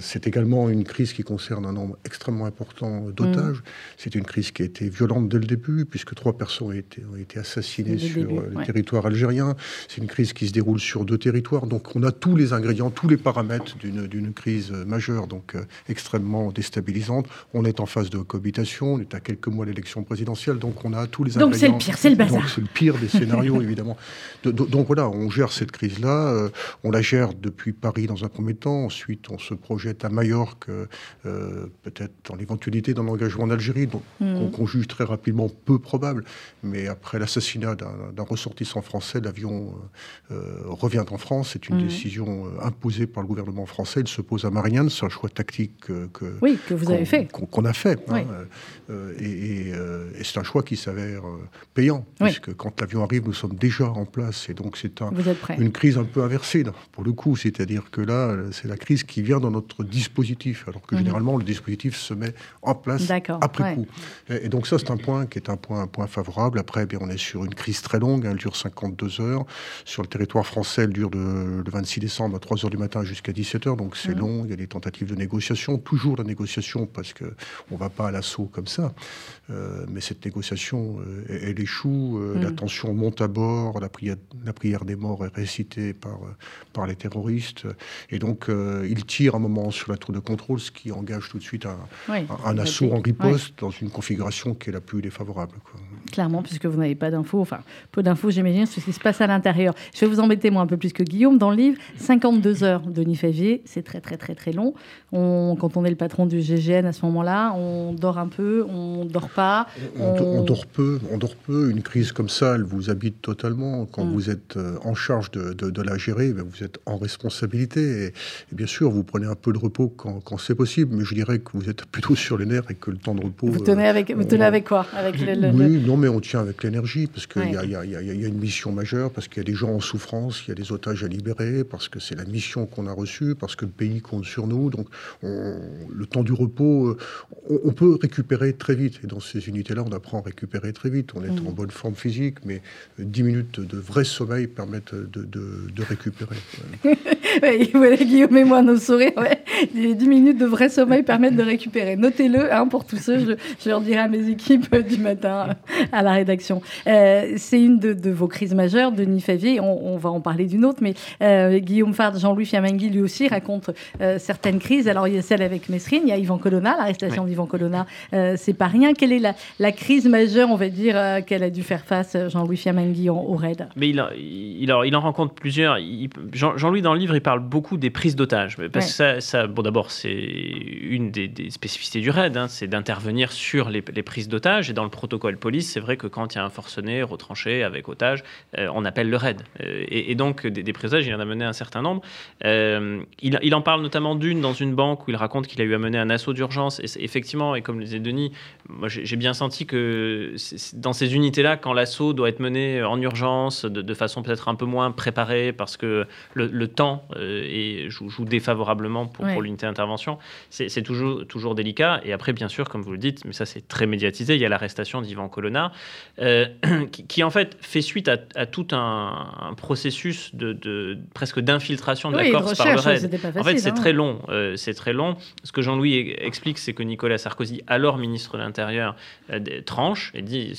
c'est également une crise qui concerne un nombre extrêmement important d'otages. Mm. C'est une crise qui a été violente dès le début puisque trois personnes ont été, ont été assassinées sur le territoire algérien. C'est une crise qui se déroule sur deux territoires. Donc on a tous les ingrédients, tous les paramètres d'une crise majeure donc euh, extrêmement déstabilisante. On est en phase de cohabitation, on est à quelques mois de l'élection présidentielle, donc on a tous les Donc c'est le pire, c'est le bazar. Donc c'est le pire des scénarios, évidemment. donc voilà, on gère cette crise-là, euh, on la gère depuis Paris dans un premier temps, ensuite on se projette à Majorque, euh, peut-être dans l'éventualité d'un engagement en Algérie, donc hmm. qu'on juge très rapidement peu probable, mais après l'assassinat d'un ressortissant français, l'avion revient en France, c'est une hmm. décision imposée par le gouvernement français, il se pose à Marianne, c'est un choix tactique que, oui, que vous avez fait. Qu'on a fait. Hein, euh, euh, et, c'est un choix qui s'avère euh, payant, puisque quand l'avion arrive, nous sommes déjà en place. Et donc c'est un, une crise un peu inversée, pour le coup. C'est-à-dire que là, c'est la crise qui vient dans notre dispositif, alors que mhm. généralement, le dispositif se met en place après coup. Et, donc ça, c'est un point qui est un point, un point favorable. Après, eh bien, on est sur une crise très longue, elle dure 52 heures. Sur le territoire français, elle dure de, le 26 décembre à 3 heures du matin jusqu'à 17 heures, donc c'est mhm. long. Il y a des tentatives de négociation, toujours la négociation, parce qu'on ne va pas à l'assaut comme ça. Euh, mais cette négociation, euh, elle, échoue, euh, la mm. tension monte à bord, la prière, la prière des morts est récitée par, par les terroristes. Et donc, ils tirent un moment sur la tour de contrôle, ce qui engage tout de suite un, un, assaut en riposte dans une configuration qui est la plus défavorable. Clairement, puisque vous n'avez pas d'infos, enfin, peu d'infos, j'imagine, sur ce qui se passe à l'intérieur. Je vais vous embêter, moi, un peu plus que Guillaume. Dans le livre, 52 heures de Favier, c'est très, très, très, très long. On, quand on est le patron du GGN à ce moment-là, on dort un peu, on dort pas. On, dort peu, on dort peu. Une crise comme ça, elle vous habite totalement. Quand mm. vous êtes euh, en charge de, de, la gérer, ben, vous êtes en responsabilité. Et, bien sûr, vous prenez un peu de repos quand, quand c'est possible, mais je dirais que vous êtes plutôt sur les nerfs et que le temps de repos. Vous tenez avec, vous tenez avec quoi? Avec Oui, non, mais on tient avec l'énergie parce qu'il y, y, y, a une mission majeure, parce qu'il y a des gens en souffrance, il y a des otages à libérer, parce que c'est la mission qu'on a reçue, parce que le pays compte sur nous. Donc, le temps du repos, euh, on, peut récupérer très vite. Et dans ces unités-là, on apprend à récupérer très vite. On est en mm. bonne forme physique, mais 10 minutes de vrai sommeil permettent de, de, récupérer. voilà, Guillaume et moi, nos sourires, ouais. 10 minutes de vrai sommeil permettent de récupérer. Notez-le hein, pour tous ceux, je, je, leur dirai à mes équipes du matin à la rédaction. Euh, c'est une de, vos crises majeures, Denis Favier. On, on va en parler d'une autre, mais euh, Guillaume Fard, Jean-Louis Fiamangui, lui aussi, raconte certaines crises. Alors, il y a celle avec Mesrine, il y a Yvan Colonna, l'arrestation d'Yvan Colonna, euh, c'est pas rien. Quelle est la, crise majeure, on va dire, euh, qu'elle a dû faire face, euh, Jean-Louis Fiamangui, au RAID? Mais il, il, il, en rencontre plusieurs. Jean-Louis, dans le livre, il parle beaucoup des prises d'otages, parce que ça, bon, d'abord, c'est une des, spécificités du RAID, hein, c'est d'intervenir sur les, prises d'otages. Et dans le protocole police, c'est vrai que quand il y a un forcené retranché avec otage, euh, on appelle le RAID. Et, donc, des, des prises d'otages, il en a mené un certain nombre. Il, il, en parle notamment d'une dans une banque où il raconte qu'il a eu à mener un assaut d'urgence. Et effectivement, et comme le disait Denis, moi j'ai bien senti que dans ces unités-là, quand l'assaut doit être mené en urgence, de, façon peut-être un peu moins préparée, parce que le, temps est, joue, joue défavorablement pour, pour l'unité d'intervention, c'est toujours, toujours délicat. Et après, bien sûr, comme vous le dites, mais ça c'est très médiatisé, il y a l'arrestation d'Ivan Colonna, euh, qui, en fait fait suite à, tout un, processus de, presque d'infiltration de la Corse par le RAID. en fait, c'est hein. très long. Euh, c'est très long. Ce que Jean-Louis explique, c'est que Nicolas Sarkozy, alors ministre de l'Intérieur, euh, tranche et dit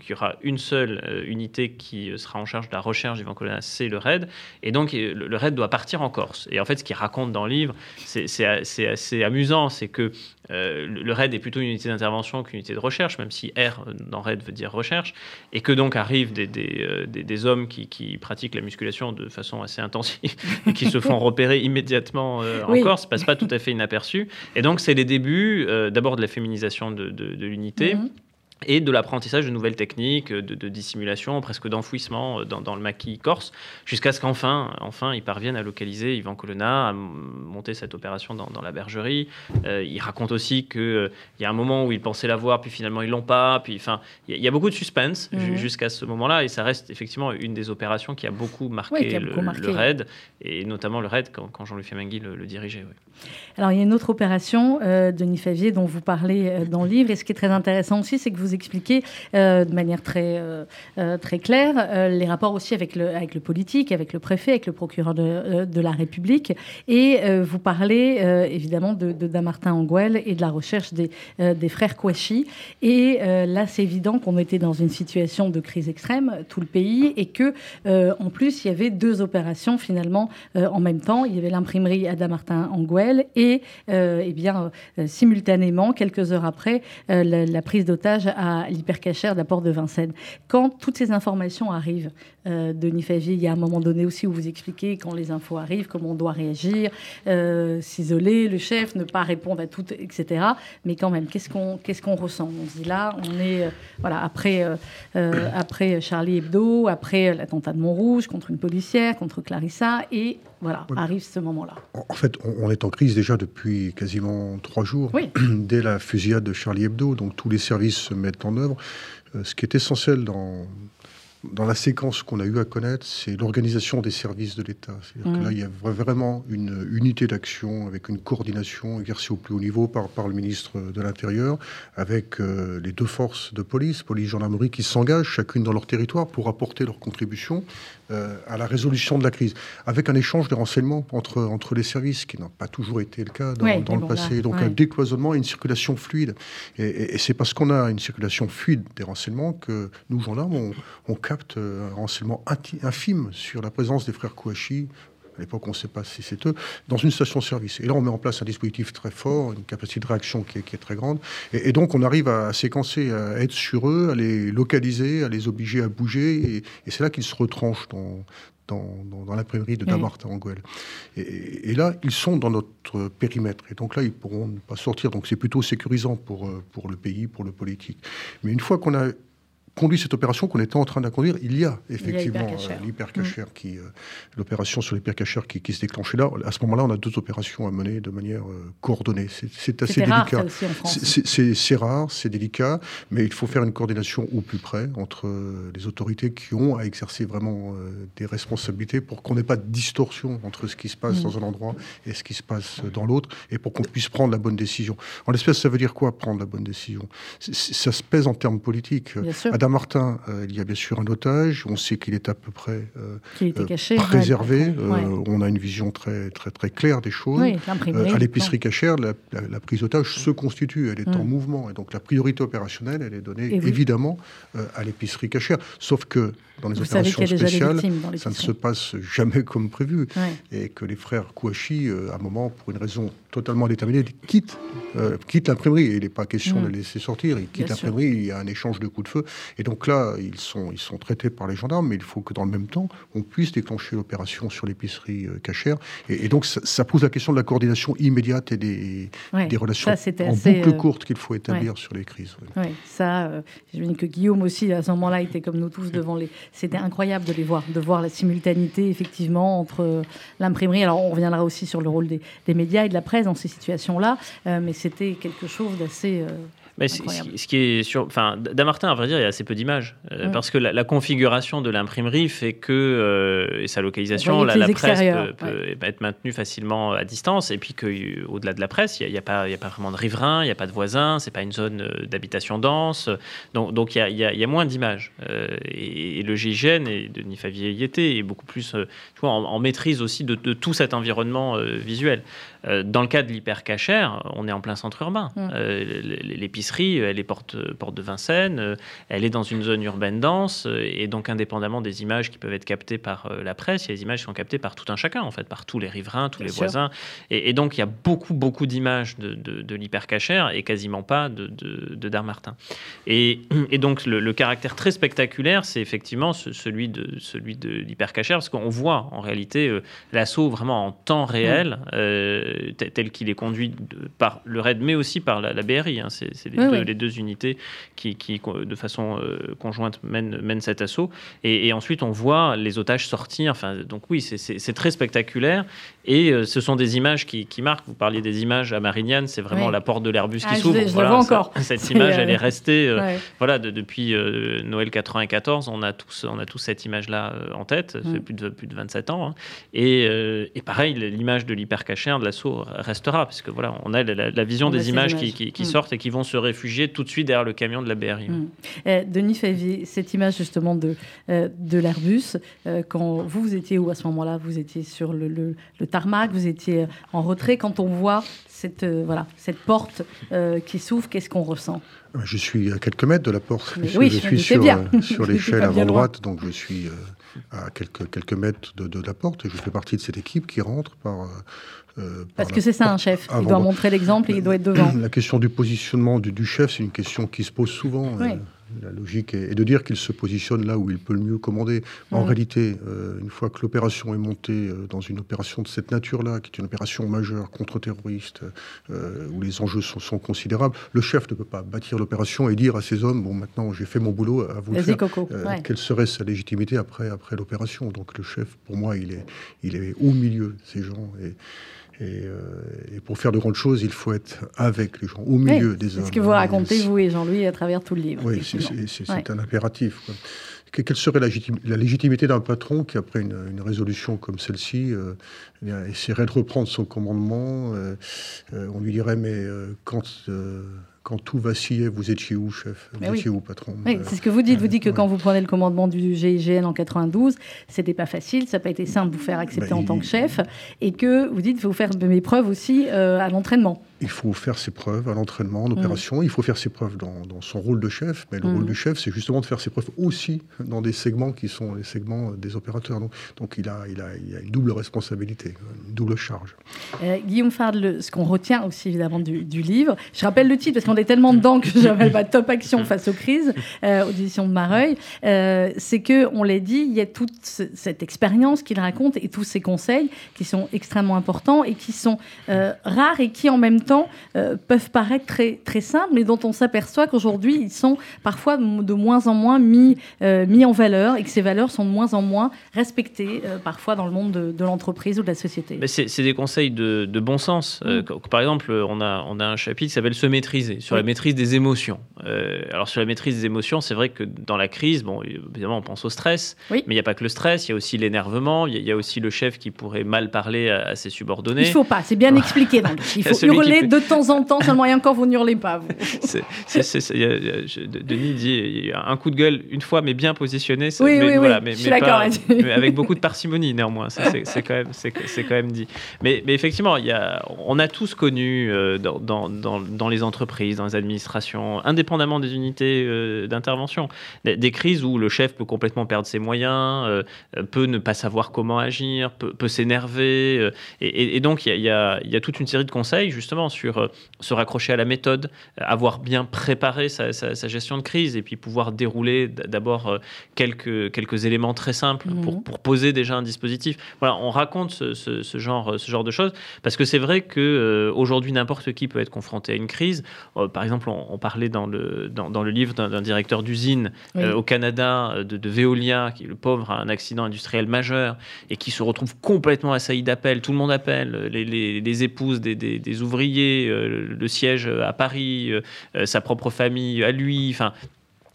qu'il y aura une seule unité qui sera en charge de la recherche d'Ivan c'est le RAID. Et donc, le RAID doit partir en Corse. Et en fait, ce qu'il raconte dans le livre, c'est assez amusant, c'est que euh, le RAID est plutôt une unité d'intervention qu'une unité de recherche, même si R dans RAID veut dire recherche, et que donc arrivent des, des, euh, des, hommes qui, qui, pratiquent la musculation de façon assez intensive et qui se font repérer immédiatement euh, en Corse, passe pas tout à fait inaperçu. Et donc c'est les débuts d'abord de la féminisation de, de, l'unité. Mhm et de l'apprentissage de nouvelles techniques de, dissimulation, presque d'enfouissement euh, dans, le maquis corse, jusqu'à ce qu'enfin, enfin, ils parviennent à localiser Ivan Colonna, à monter cette opération dans, la bergerie. Euh, il raconte aussi qu'il euh, y a un moment où ils pensaient l'avoir, puis finalement ils l'ont pas. Puis, enfin, il y, a beaucoup de suspense mhm. jusqu'à ce moment-là, et ça reste effectivement une des opérations qui a beaucoup marqué, le, raid, et notamment le raid quand, Jean-Luc Femengui le, dirigeait. Alors, il y a une autre opération, Denis Favier, dont vous parlez dans le livre, et ce qui est très intéressant aussi, c'est que vous expliquer euh, de manière très, euh, euh, très claire les rapports aussi avec le, avec le politique, avec le préfet, avec le procureur de, de la République. Et vous parlez évidemment de, de Damartin Anguel et de la recherche des, des frères Kouachi. Et là, c'est évident qu'on était dans une situation de crise extrême, tout le pays, et que en plus, il y avait deux opérations finalement en même temps. Il y avait l'imprimerie à Damartin Anguel et, eh bien, simultanément, quelques heures après, la, la prise d'otage à l'hypercachère de la porte de Vincennes. Quand toutes ces informations arrivent, euh, Denis Favier, il y a un moment donné aussi où vous expliquez quand les infos arrivent, comment on doit réagir, euh, s'isoler, le chef, ne pas répondre à tout, etc. Mais quand même, qu'est-ce qu'on qu'est-ce qu'on ressent? On se dit là, on est euh, voilà après après Charlie Hebdo, après l'attentat de Montrouge contre une policière, contre Clarissa, et voilà, arrive ce moment-là. En fait, on est en crise déjà depuis quasiment trois jours, dès la fusillade de Charlie Hebdo. Donc tous les services se mettent en œuvre. ce qui est essentiel dans, dans la séquence qu'on a eu à connaître, c'est l'organisation des services de l'État. C'est-à-dire que mmh. là, il y a vraiment une unité d'action avec une coordination exercée au plus haut niveau par, par le ministre de l'Intérieur, avec euh, les deux forces de police, police, gendarmerie, qui s'engagent chacune dans leur territoire pour apporter leur contribution euh, à la résolution de la crise, avec un échange de renseignements entre, entre les services, qui n'a pas toujours été le cas dans, dans le passé. Donc un décloisonnement et une circulation fluide. Et, c'est parce qu'on a une circulation fluide des renseignements que nous, gendarmes, on, on capte un renseignement infime sur la présence des frères Kouachi à l'époque, on ne sait pas si c'est eux, dans une station-service. Et là, on met en place un dispositif très fort, une capacité de réaction qui est, très grande. Et, donc, on arrive à, séquencer, à être sur eux, à les localiser, à les obliger à bouger. Et, c'est là qu'ils se retranchent dans, dans, l'imprimerie de Damartin en Et, et, là, ils sont dans notre périmètre. Et donc là, ils pourront ne pas sortir. Donc c'est plutôt sécurisant pour, euh, pour le pays, pour le politique. Mais une fois qu'on a conduit cette opération qu'on était en train d'accomplir, il y a effectivement l'hypercachère, euh, qui, euh, l'opération sur l'hypercachère qui, qui se déclenchait là. À ce moment-là, on a deux opérations à mener de manière euh, coordonnée. C'est assez délicat. C'est rare, c'est délicat, mais il faut faire une coordination au plus près entre les autorités qui ont à exercer vraiment des responsabilités pour qu'on n'ait pas de distorsion entre ce qui se passe mm. dans un endroit et ce qui se passe dans l'autre, et pour qu'on puisse prendre la bonne décision. En l'espèce, ça veut dire quoi prendre la bonne décision? Ça se pèse en termes politiques. Adam Martin, euh, il y a bien sûr un otage. On sait qu'il est à peu près euh, euh, préservé. on a une vision très, très, très claire des choses. à l'épicerie cachère, la, prise d'otage se constitue. Elle est en mm. mouvement. Et donc la priorité opérationnelle, elle est donnée évidemment à l'épicerie cachère. Sauf que dans les opérations spéciales, ça ne se passe jamais comme prévu. Et que les frères Kouachi, à un moment, pour une raison totalement déterminée, quittent, quittent l'imprimerie. Il n'est pas question de mm. les laisser sortir. Ils quittent l'imprimerie, il y a un échange de coups de feu. Et donc là, ils sont, ils sont traités par les gendarmes, mais il faut que dans le même temps, on puisse déclencher l'opération sur l'épicerie euh, cachère. Et, donc, ça, pose la question de la coordination immédiate et des, des relations en boucle euh, courte qu'il faut établir sur les crises. Oui, ça, euh, je que Guillaume aussi, à ce moment-là, était comme nous tous devant les. C'était incroyable de les voir, de voir la simultanéité, effectivement, entre l'imprimerie. Alors, on reviendra aussi sur le rôle des, médias et de la presse dans ces situations-là, mais c'était quelque chose d'assez mais ce qui est sur, enfin, Damartin, à vrai dire, il y a assez peu d'images euh, parce que la, configuration de l'imprimerie fait que euh, et sa localisation, la, presse peut, être maintenue facilement à distance et puis que au-delà de la presse, il n'y a, pas, il y a pas vraiment de riverains, il n'y a pas de voisins, c'est pas une zone euh, d'habitation dense, donc donc il y a, il y a moins d'images et, le GIGN et Denis Favier y était est beaucoup plus, tu vois, en, maîtrise aussi de, de, tout cet environnement visuel. Dans le cas de l'hypercachère, on est en plein centre urbain. Mmh. L'épicerie elle est porte, porte de Vincennes, euh, elle est dans une zone urbaine dense, euh, et donc indépendamment des images qui peuvent être captées par euh, la presse, il y a des images qui sont captées par tout un chacun, en fait, par tous les riverains, tous les voisins. Et, donc il y a beaucoup, beaucoup d'images de, de, l'hypercachère et quasiment pas de, de, Darmartin. Et, et donc le, caractère très spectaculaire, c'est effectivement celui de, celui de l'hypercachère, parce qu'on voit en réalité l'assaut vraiment en temps réel, tel qu'il est conduit par le RAID, mais aussi par la, BRI. Hein. c'est les deux unités qui, de façon euh, conjointe, mènent, cet assaut. Et, ensuite, on voit les otages sortir. Enfin, donc oui, c'est très spectaculaire. Et euh, ce sont des images qui, marquent. Vous parliez des images à Marignane, c'est vraiment la porte de l'Airbus qui ah, s'ouvre. Voilà, encore. cette image, elle est euh, restée. Voilà, depuis Noël 94, on a tous, on a tous cette image-là en tête. Ça fait plus de, plus de 27 ans. Hein. Et, et, pareil, l'image de l'hypercachère, de l'assaut restera, parce que voilà, on a la, vision des images, qui, mm. sortent et qui vont se réfugier tout de suite derrière le camion de la BRI. Mm. Eh, Denis Favier, cette image justement de, euh, de l'Airbus, euh, quand vous, vous étiez où à ce moment-là? Vous étiez sur le, le, tarmac, vous étiez en retrait. Quand on voit cette, euh, voilà, cette porte qui s'ouvre, qu'est-ce qu'on ressent? Je suis à quelques mètres de la porte. je, oui, je suis sur, sur l'échelle avant droite, donc je suis à quelques, quelques mètres de, de, la porte et je fais partie de cette équipe qui rentre par euh, Parce que c'est ça un chef, il doit montrer l'exemple et il doit être devant. La question du positionnement du, chef, c'est une question qui se pose souvent. Euh, la logique est, de dire qu'il se positionne là où il peut le mieux commander. En réalité, euh, une fois que l'opération est montée dans une opération de cette nature-là, qui est une opération majeure contre-terroriste, où les enjeux sont, considérables, le chef ne peut pas bâtir l'opération et dire à ses hommes bon, maintenant j'ai fait mon boulot, à vous faire. Coco. Quelle serait sa légitimité après, après l'opération? Donc le chef, pour moi, il est, il est au milieu de ces gens. Et, euh, et, pour faire de grandes choses, il faut être avec les gens, au milieu des hommes. C'est ce que vous racontez, vous et Jean-Louis, à travers tout le livre. Oui, c'est un impératif. Quelle serait la, légitimité d'un patron qui, après une, résolution comme celle-ci, euh, eh essaierait de reprendre son commandement euh, On lui dirait, mais quand quand tout vacillait, vous étiez où, chef Vous étiez où, patron oui, C'est ce que vous dites. Vous dites que quand vous prenez le commandement du GIGN en 92, c'était pas facile, ça n'a pas été simple de vous faire accepter bah, en tant que chef, et que vous dites, il faut faire mes preuves aussi euh, à l'entraînement il faut faire ses preuves à l'entraînement, en mm. opération. Il faut faire ses preuves dans, son rôle de chef. Mais le rôle mm. du chef, c'est justement de faire ses preuves aussi dans des segments qui sont les segments des opérateurs. Donc, il, a, il, a, il, a, une double responsabilité, une double charge. Euh, Guillaume Fardle, ce qu'on retient aussi évidemment du, livre, je rappelle le titre parce qu'on est tellement dedans que j'appelle pas Top Action face aux crises, euh, de Mareuil, euh, c'est que on l'a dit, il y a toute cette expérience qu'il raconte et tous ces conseils qui sont extrêmement importants et qui sont euh, rares et qui en même temps euh, peuvent paraître très, très simples, mais dont on s'aperçoit qu'aujourd'hui, ils sont parfois de moins en moins mis, euh, mis en valeur et que ces valeurs sont de moins en moins respectées, euh, parfois dans le monde de, l'entreprise ou de la société. C'est des conseils de, de bon sens. Mm. par exemple, on a, on a un chapitre qui s'appelle Se maîtriser, sur la maîtrise des émotions. alors, sur la maîtrise des émotions, c'est vrai que dans la crise, bon, évidemment, on pense au stress, mais il n'y a pas que le stress, il y a aussi l'énervement, il y, a aussi le chef qui pourrait mal parler à, ses subordonnés. Il ne faut pas, c'est bien expliqué Il faut hurler de temps en temps, seulement et encore, vous n'hurlez pas, vous. Denis dit il y a un coup de gueule une fois, mais bien positionné. Oui, mais, oui, voilà, Mais, je suis d'accord. avec beaucoup de parcimonie, néanmoins. C'est quand, même, quand même dit. Mais, mais effectivement, il y a, on a tous connu euh, dans, dans, dans, les entreprises, dans les administrations, indépendamment des unités d'intervention. Des, crises où le chef peut complètement perdre ses moyens, peut ne pas savoir comment agir, peut, s'énerver. Et, donc, il y, y a, toute une série de conseils, justement, sur se raccrocher à la méthode, avoir bien préparé sa, gestion de crise et puis pouvoir dérouler d'abord quelques, quelques éléments très simples pour, mhm. pour, poser déjà un dispositif. Voilà, on raconte ce, ce, genre, ce genre de choses parce que c'est vrai que aujourd'hui n'importe qui peut être confronté à une crise. Par exemple, on, parlait dans le, dans, dans le livre d'un directeur d'usine au Canada de, de, Veolia, qui le pauvre a un accident industriel majeur et qui se retrouve complètement assailli d'appels. Tout le monde appelle, les, les, épouses des, des, ouvriers, le siège à Paris, euh, sa propre famille à lui, enfin,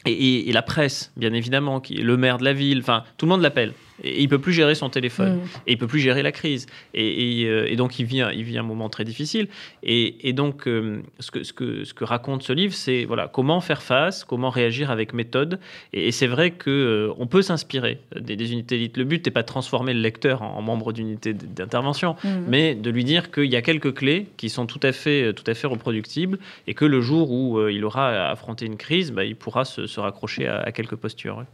et, et, la presse, bien évidemment, qui est le maire de la ville, enfin, tout le monde l'appelle. Et il peut plus gérer son téléphone. Mm. Et il peut plus gérer la crise. Et, euh, et, donc, il vit, un, il vit un moment très difficile. Et, donc, euh, ce, que, ce, que, ce que raconte ce livre, c'est voilà, comment faire face, comment réagir avec méthode. Et, c'est vrai qu'on euh, on peut s'inspirer des, unités d'élites. Le but n'est pas de transformer le lecteur en, membre d'unité d'intervention, mm. mais de lui dire qu'il y a quelques clés qui sont tout à fait, tout à fait reproductibles et que le jour où il aura affronté une crise, bah, il pourra se, se raccrocher à, quelques postures.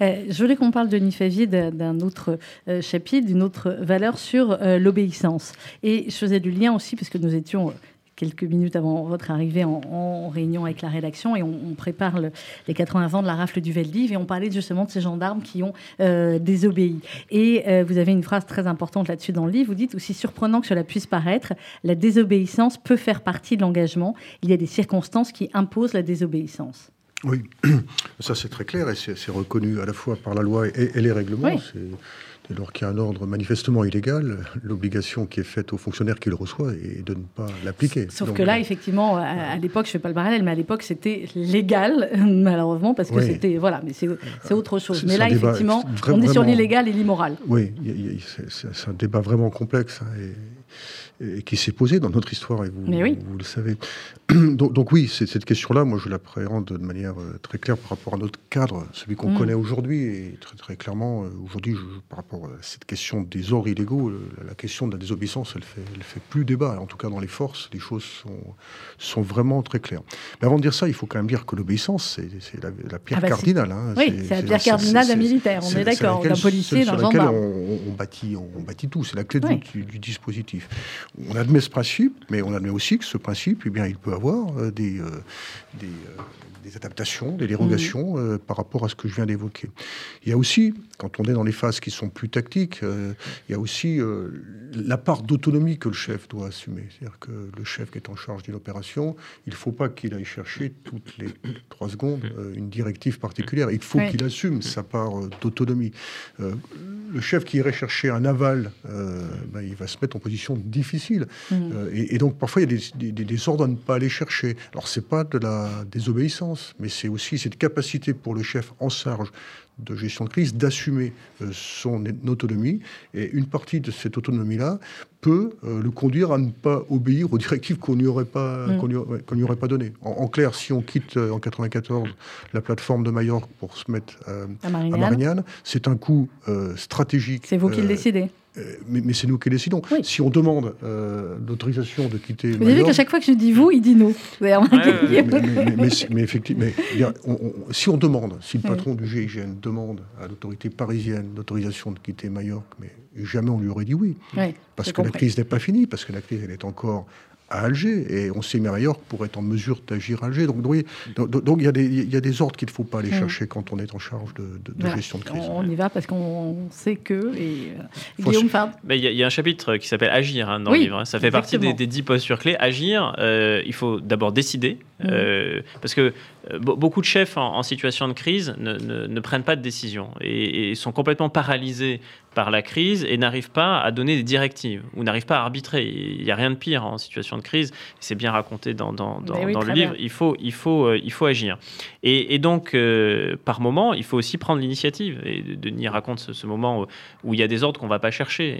je voulais qu'on parle de Nifavier d'un un autre euh, chapitre, d'une autre valeur sur euh, l'obéissance. Et je faisais du lien aussi, parce que nous étions euh, quelques minutes avant votre arrivée en, réunion avec la rédaction et on, prépare les 80 ans de la rafle du Veldiv et on parlait justement de ces gendarmes qui ont désobéi. Et vous avez une phrase très importante là-dessus dans le livre, vous dites aussi surprenant que cela puisse paraître, la désobéissance peut faire partie de l'engagement. Il y a des circonstances qui imposent la désobéissance. Oui, ça c'est très clair et c'est reconnu à la fois par la loi et, les règlements. Dès lors qu'il y a un ordre manifestement illégal, l'obligation qui est faite au fonctionnaire qui le reçoit est de ne pas l'appliquer. Sauf que là, euh, effectivement, à, l'époque, je ne fais pas le parallèle, mais à l'époque, c'était légal, malheureusement, parce que c'était. Voilà, mais c'est autre chose. Mais là, effectivement, on est sur l'illégal et l'immoral. Oui, c'est un débat vraiment complexe. Hein, et et qui s'est posé dans notre histoire, et vous, vous le savez. donc, donc, oui, cette question-là, moi je l'appréhende de manière euh, très claire par rapport à notre cadre, celui qu'on mm. connaît aujourd'hui, et très, très clairement, euh, aujourd'hui, par rapport à cette question des ordres illégaux, la question de la désobéissance, elle fait, elle fait plus débat. En tout cas, dans les forces, les choses sont, sont vraiment très claires. Mais avant de dire ça, il faut quand même dire que l'obéissance, c'est la, pierre ah bah, cardinale. Hein. oui, c'est la pierre cardinale d'un militaire, on est, d'accord, d'un policier, d'un gendarme. On, on, bâtit, on, bâtit tout, c'est la clé du, du dispositif on admet ce principe, mais on admet aussi que ce principe, eh bien, il peut avoir euh, des, euh, des, euh, des adaptations, des dérogations mmh. euh, par rapport à ce que je viens d'évoquer. Il y a aussi, quand on est dans les phases qui sont plus tactiques, il y a aussi la part d'autonomie que le chef doit assumer. C'est-à-dire que le chef qui est en charge d'une opération, il ne faut pas qu'il aille chercher toutes les trois secondes mmh. une directive particulière. Il faut qu'il assume sa part d'autonomie. le chef qui irait chercher un aval, ben, il va se mettre en position difficile. Mmh. Et, donc parfois il y a des, des, des ordres à ne pas aller chercher. Alors c'est pas de la désobéissance mais c'est aussi cette capacité pour le chef en charge de gestion de crise d'assumer euh, son autonomie. Et une partie de cette autonomie-là peut euh, le conduire à ne pas obéir aux directives qu'on n'y aurait pas mm. qu'on n'y aurait, pas données. En, clair, si on quitte euh, en 94 la plateforme de Majorque pour se mettre à Marignane, c'est un coup stratégique. C'est vous qui le décidez. Euh, mais, c'est nous qui décidons. Si on demande euh, l'autorisation de quitter. Vous avez vu qu'à chaque fois que je dis vous, il dit nous. mais, effectivement, si on demande, si le patron du GIGN demande à l'autorité parisienne l'autorisation de quitter Majorque, mais jamais on lui aurait dit oui. parce que la crise n'est pas finie, parce que la crise elle est encore à Alger, et on sait Majorque pour être en mesure d'agir à Alger. Donc, donc, il, y a des, il y a des ordres qu'il ne faut pas aller mm. chercher quand on est en charge de, gestion de crise. On, y va parce qu'on sait que. Et, Guillaume Il y, a un chapitre qui s'appelle Agir hein, dans le livre. Hein. Ça fait partie des, dix postures clés. Agir, euh, il faut d'abord décider, mm. euh, parce que beaucoup de chefs en, situation de crise ne, ne, prennent pas de décision et, et, sont complètement paralysés par la crise et n'arrivent pas à donner des directives ou n'arrivent pas à arbitrer. Il n'y a rien de pire en situation de crise. C'est bien raconté dans, dans, dans, le livre. Il faut, il, faut, euh, il faut agir. Et, donc, euh, par moment, il faut aussi prendre l'initiative. Et Denis raconte ce, moment où, il y a des ordres qu'on ne va pas chercher.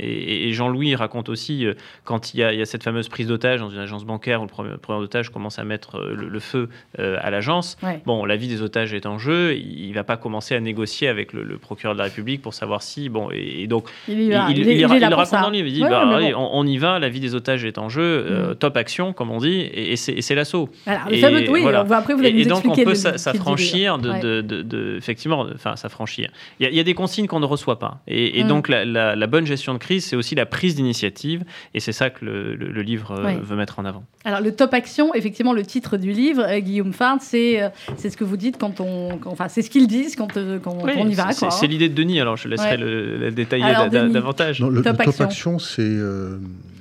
Et, Jean-Louis raconte aussi euh, quand il y, a, il y, a, cette fameuse prise d'otage dans une agence bancaire où le premier, d'otage commence à mettre le, feu à l'agence. Bon, la vie des otages est en jeu. Il ne va pas commencer à négocier avec le, procureur de la République pour savoir si. Bon, et, donc, il, il, raconte dans le livre. Il dit bah, on, y va, la vie des otages est en jeu, euh, mm. top action, comme on dit, et, c'est l'assaut. Et, oui, après, vous et, donc, on peut s'affranchir de, de, Effectivement, enfin, s'affranchir. Il y, a des consignes qu'on ne reçoit pas. Et, mm. donc, la, bonne gestion de crise, c'est aussi la prise d'initiative. Et c'est ça que le, livre euh, veut mettre en avant. Alors, le top action, effectivement, le titre du livre, euh, Guillaume Fard, c'est c'est ce que vous dites quand on. enfin, c'est ce qu'ils disent quand, quand on y va. C'est l'idée de Denis, alors je laisserai le, détailler davantage. le, top, action, c'est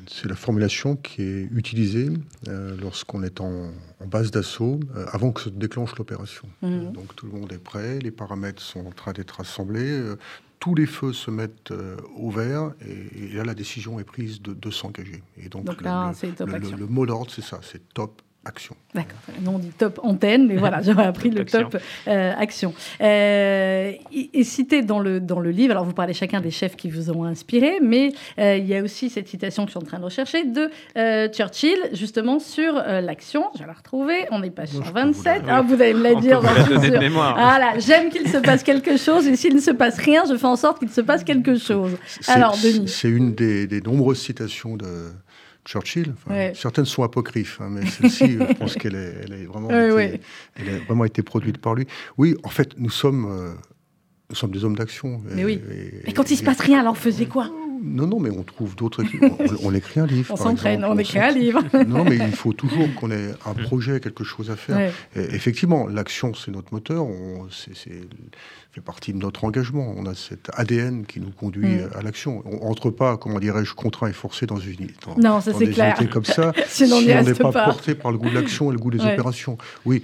c'est la formulation qui est utilisée euh, lorsqu'on est en, base d'assaut euh, avant que se déclenche l'opération. Mhm. Donc tout le monde est prêt, les paramètres sont en train d'être assemblés, euh, tous les feux se mettent au vert et, là la décision est prise de, s'engager. Et donc, le, le mot d'ordre c'est ça, c'est top action. D'accord. Nous, on dit top antenne, mais voilà, j'aurais appris le top euh, action. Euh, et, cité dans le, dans le livre, alors vous parlez chacun des chefs qui vous ont inspiré, mais euh, il y a aussi cette citation que je suis en train de rechercher de Churchill, justement sur l'action. Je vais la retrouver. On est page 127. Ah, vous allez me la dire. Voilà, j'aime qu'il se passe quelque chose, et s'il ne se passe rien, je fais en sorte qu'il se passe quelque chose. Alors, Denis. C'est une des, des nombreuses citations de Churchill. Certaines sont apocryphes, hein, mais celle-ci, je pense qu'elle est, vraiment été, elle a vraiment été produite par lui. Oui, en fait, nous sommes, euh, nous sommes des hommes d'action. Mais oui. mais quand il se passe rien, alors on faisait quoi? Non, non, mais on trouve d'autres. On, on, écrit un livre. On s'entraîne, on, écrit un livre. non, mais il faut toujours qu'on ait un mm. projet, quelque chose à faire. effectivement, l'action, c'est notre moteur. C'est fait partie de notre engagement. On a cet ADN qui nous conduit mm. à l'action. On rentre pas, comment dirais-je, contraint et forcé dans une dans, non, ça c'est clair. comme ça. Sinon, si on n'est pas, porté par le goût de l'action et le goût des opérations. Oui.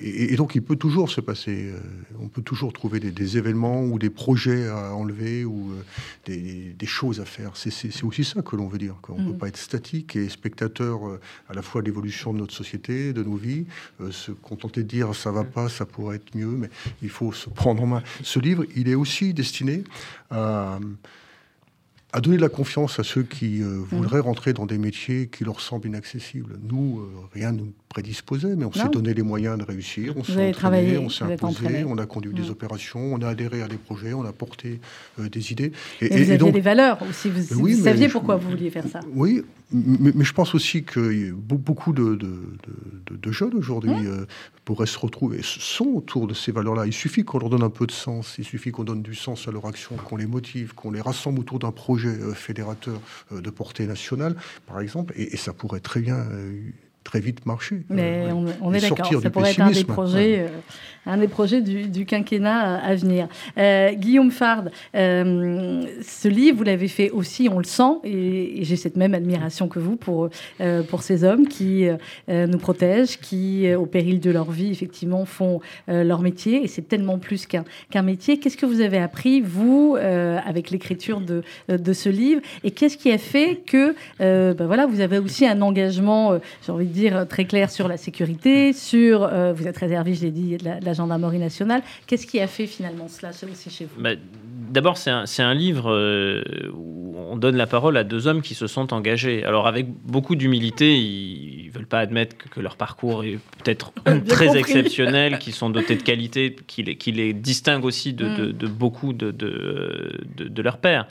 Et, donc, il peut toujours se passer. Euh, on peut toujours trouver des, événements ou des projets à enlever ou euh, des, des, choses à faire. C'est aussi ça que l'on veut dire. Qu'on ne peut mm. pas être statique et spectateur euh, à la fois de l'évolution de notre société, de nos vies, se contenter de dire ça va pas, ça pourrait être mieux, mais il faut se prendre en ce livre, il est aussi destiné à, donner de la confiance à ceux qui euh, voudraient rentrer dans des métiers qui leur semblent inaccessibles. Nous, euh, rien ne nous prédisposait, mais on s'est donné les moyens de réussir. On s'est entraîné, on s'est imposé, on a conduit des opérations, on a adhéré à des projets, on a porté euh, des idées. Et, vous aviez des valeurs aussi, vous, saviez pourquoi vous vouliez faire ça. Oui, mais, je pense aussi que beaucoup de, de, jeunes aujourd'hui euh, pourraient se retrouver, sont autour de ces valeurs-là. Il suffit qu'on leur donne un peu de sens, il suffit qu'on donne du sens à leur action, qu'on les motive, qu'on les rassemble autour d'un projet euh, fédérateur de portée nationale, par exemple, et, et ça pourrait très bien très vite marcher. Mais on, est d'accord, ça pourrait être un des projets, euh, un des projets du, quinquennat à venir. Euh, Guillaume Fard, euh, ce livre, vous l'avez fait aussi, on le sent, et, j'ai cette même admiration que vous pour, pour ces hommes qui nous protègent, qui, au péril de leur vie, effectivement, font leur métier, et c'est tellement plus qu'un qu'un métier. Qu'est-ce que vous avez appris, vous, avec l'écriture de, de ce livre, et qu'est-ce qui a fait que ben voilà, vous avez aussi un engagement, j'ai envie de dire, euh, très clair sur la sécurité, sur, euh, vous êtes réservé, je l'ai dit, de la, gendarmerie nationale. Qu'est-ce qui a fait finalement cela aussi chez vous bah, D'abord, c'est un, un, livre euh, où on donne la parole à deux hommes qui se sont engagés. Alors avec beaucoup d'humilité, ils ne veulent pas admettre que, leur parcours est peut-être très exceptionnel, qu'ils sont dotés de qualités qui les, qui les distinguent aussi de, de, mm. de beaucoup de, de, leurs pères.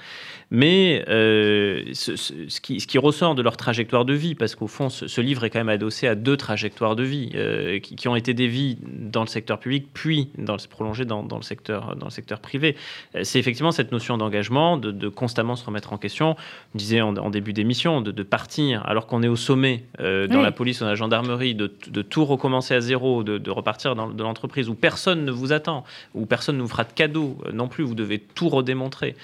Mais euh, ce, ce, qui, ce, qui, ressort de leur trajectoire de vie, parce qu'au fond, ce, livre est quand même adossé à deux trajectoires de vie euh, qui, ont été des vies dans le secteur public, puis dans le, prolongées dans, dans, le secteur, dans le secteur privé. Euh, c'est effectivement cette notion d'engagement, de, constamment se remettre en question. Je disais en, début d'émission, de, partir alors qu'on est au sommet dans la police ou dans la gendarmerie, de, tout recommencer à zéro, de, repartir dans de l'entreprise où personne ne vous attend, où personne ne vous fera de cadeau non plus, vous devez tout redémontrer.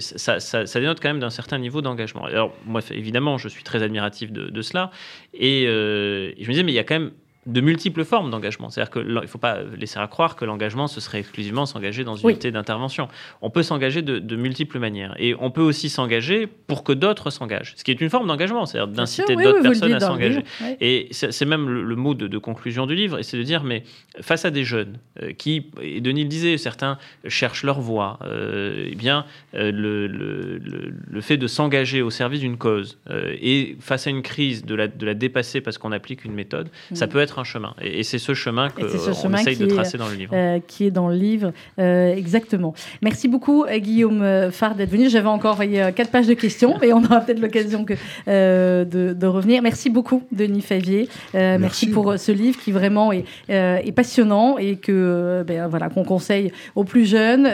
ça ça, dénote quand même d'un certain niveau d'engagement. Alors, moi, évidemment, je suis très admiratif de, cela. Et, euh, et, je me disais, mais il y a quand même de multiples formes d'engagement. C'est-à-dire qu'il ne faut pas laisser à croire que l'engagement, ce serait exclusivement s'engager dans une unité d'intervention. On peut s'engager de, multiples manières. Et on peut aussi s'engager pour que d'autres s'engagent. Ce qui est une forme d'engagement, c'est-à-dire d'inciter d'autres personnes à s'engager. Et c'est même le, mot de, conclusion du livre, et c'est de dire, mais face à des jeunes euh, qui, et Denis le disait, certains cherchent leur voie, euh, eh bien, euh, le, le, fait de s'engager au service d'une cause, et face à une crise, de la, de la dépasser parce qu'on applique une méthode, ça mm. peut être être un chemin. Et, c'est ce chemin qu'on essaye de tracer dans le livre. qui est dans le livre, exactement. Merci beaucoup, Guillaume Fard, d'être venu. J'avais encore envoyé quatre pages de questions, mais on aura peut-être l'occasion de, revenir. Merci beaucoup, Denis Favier. merci. pour ce livre qui vraiment est, est passionnant et que ben, voilà qu'on conseille aux plus jeunes,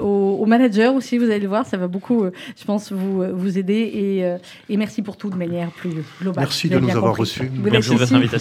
aux, managers aussi. Vous allez le voir, ça va beaucoup, je pense, vous vous aider et, et merci pour tout de manière plus globale. Merci de nous avoir reçus. Merci de votre invitation.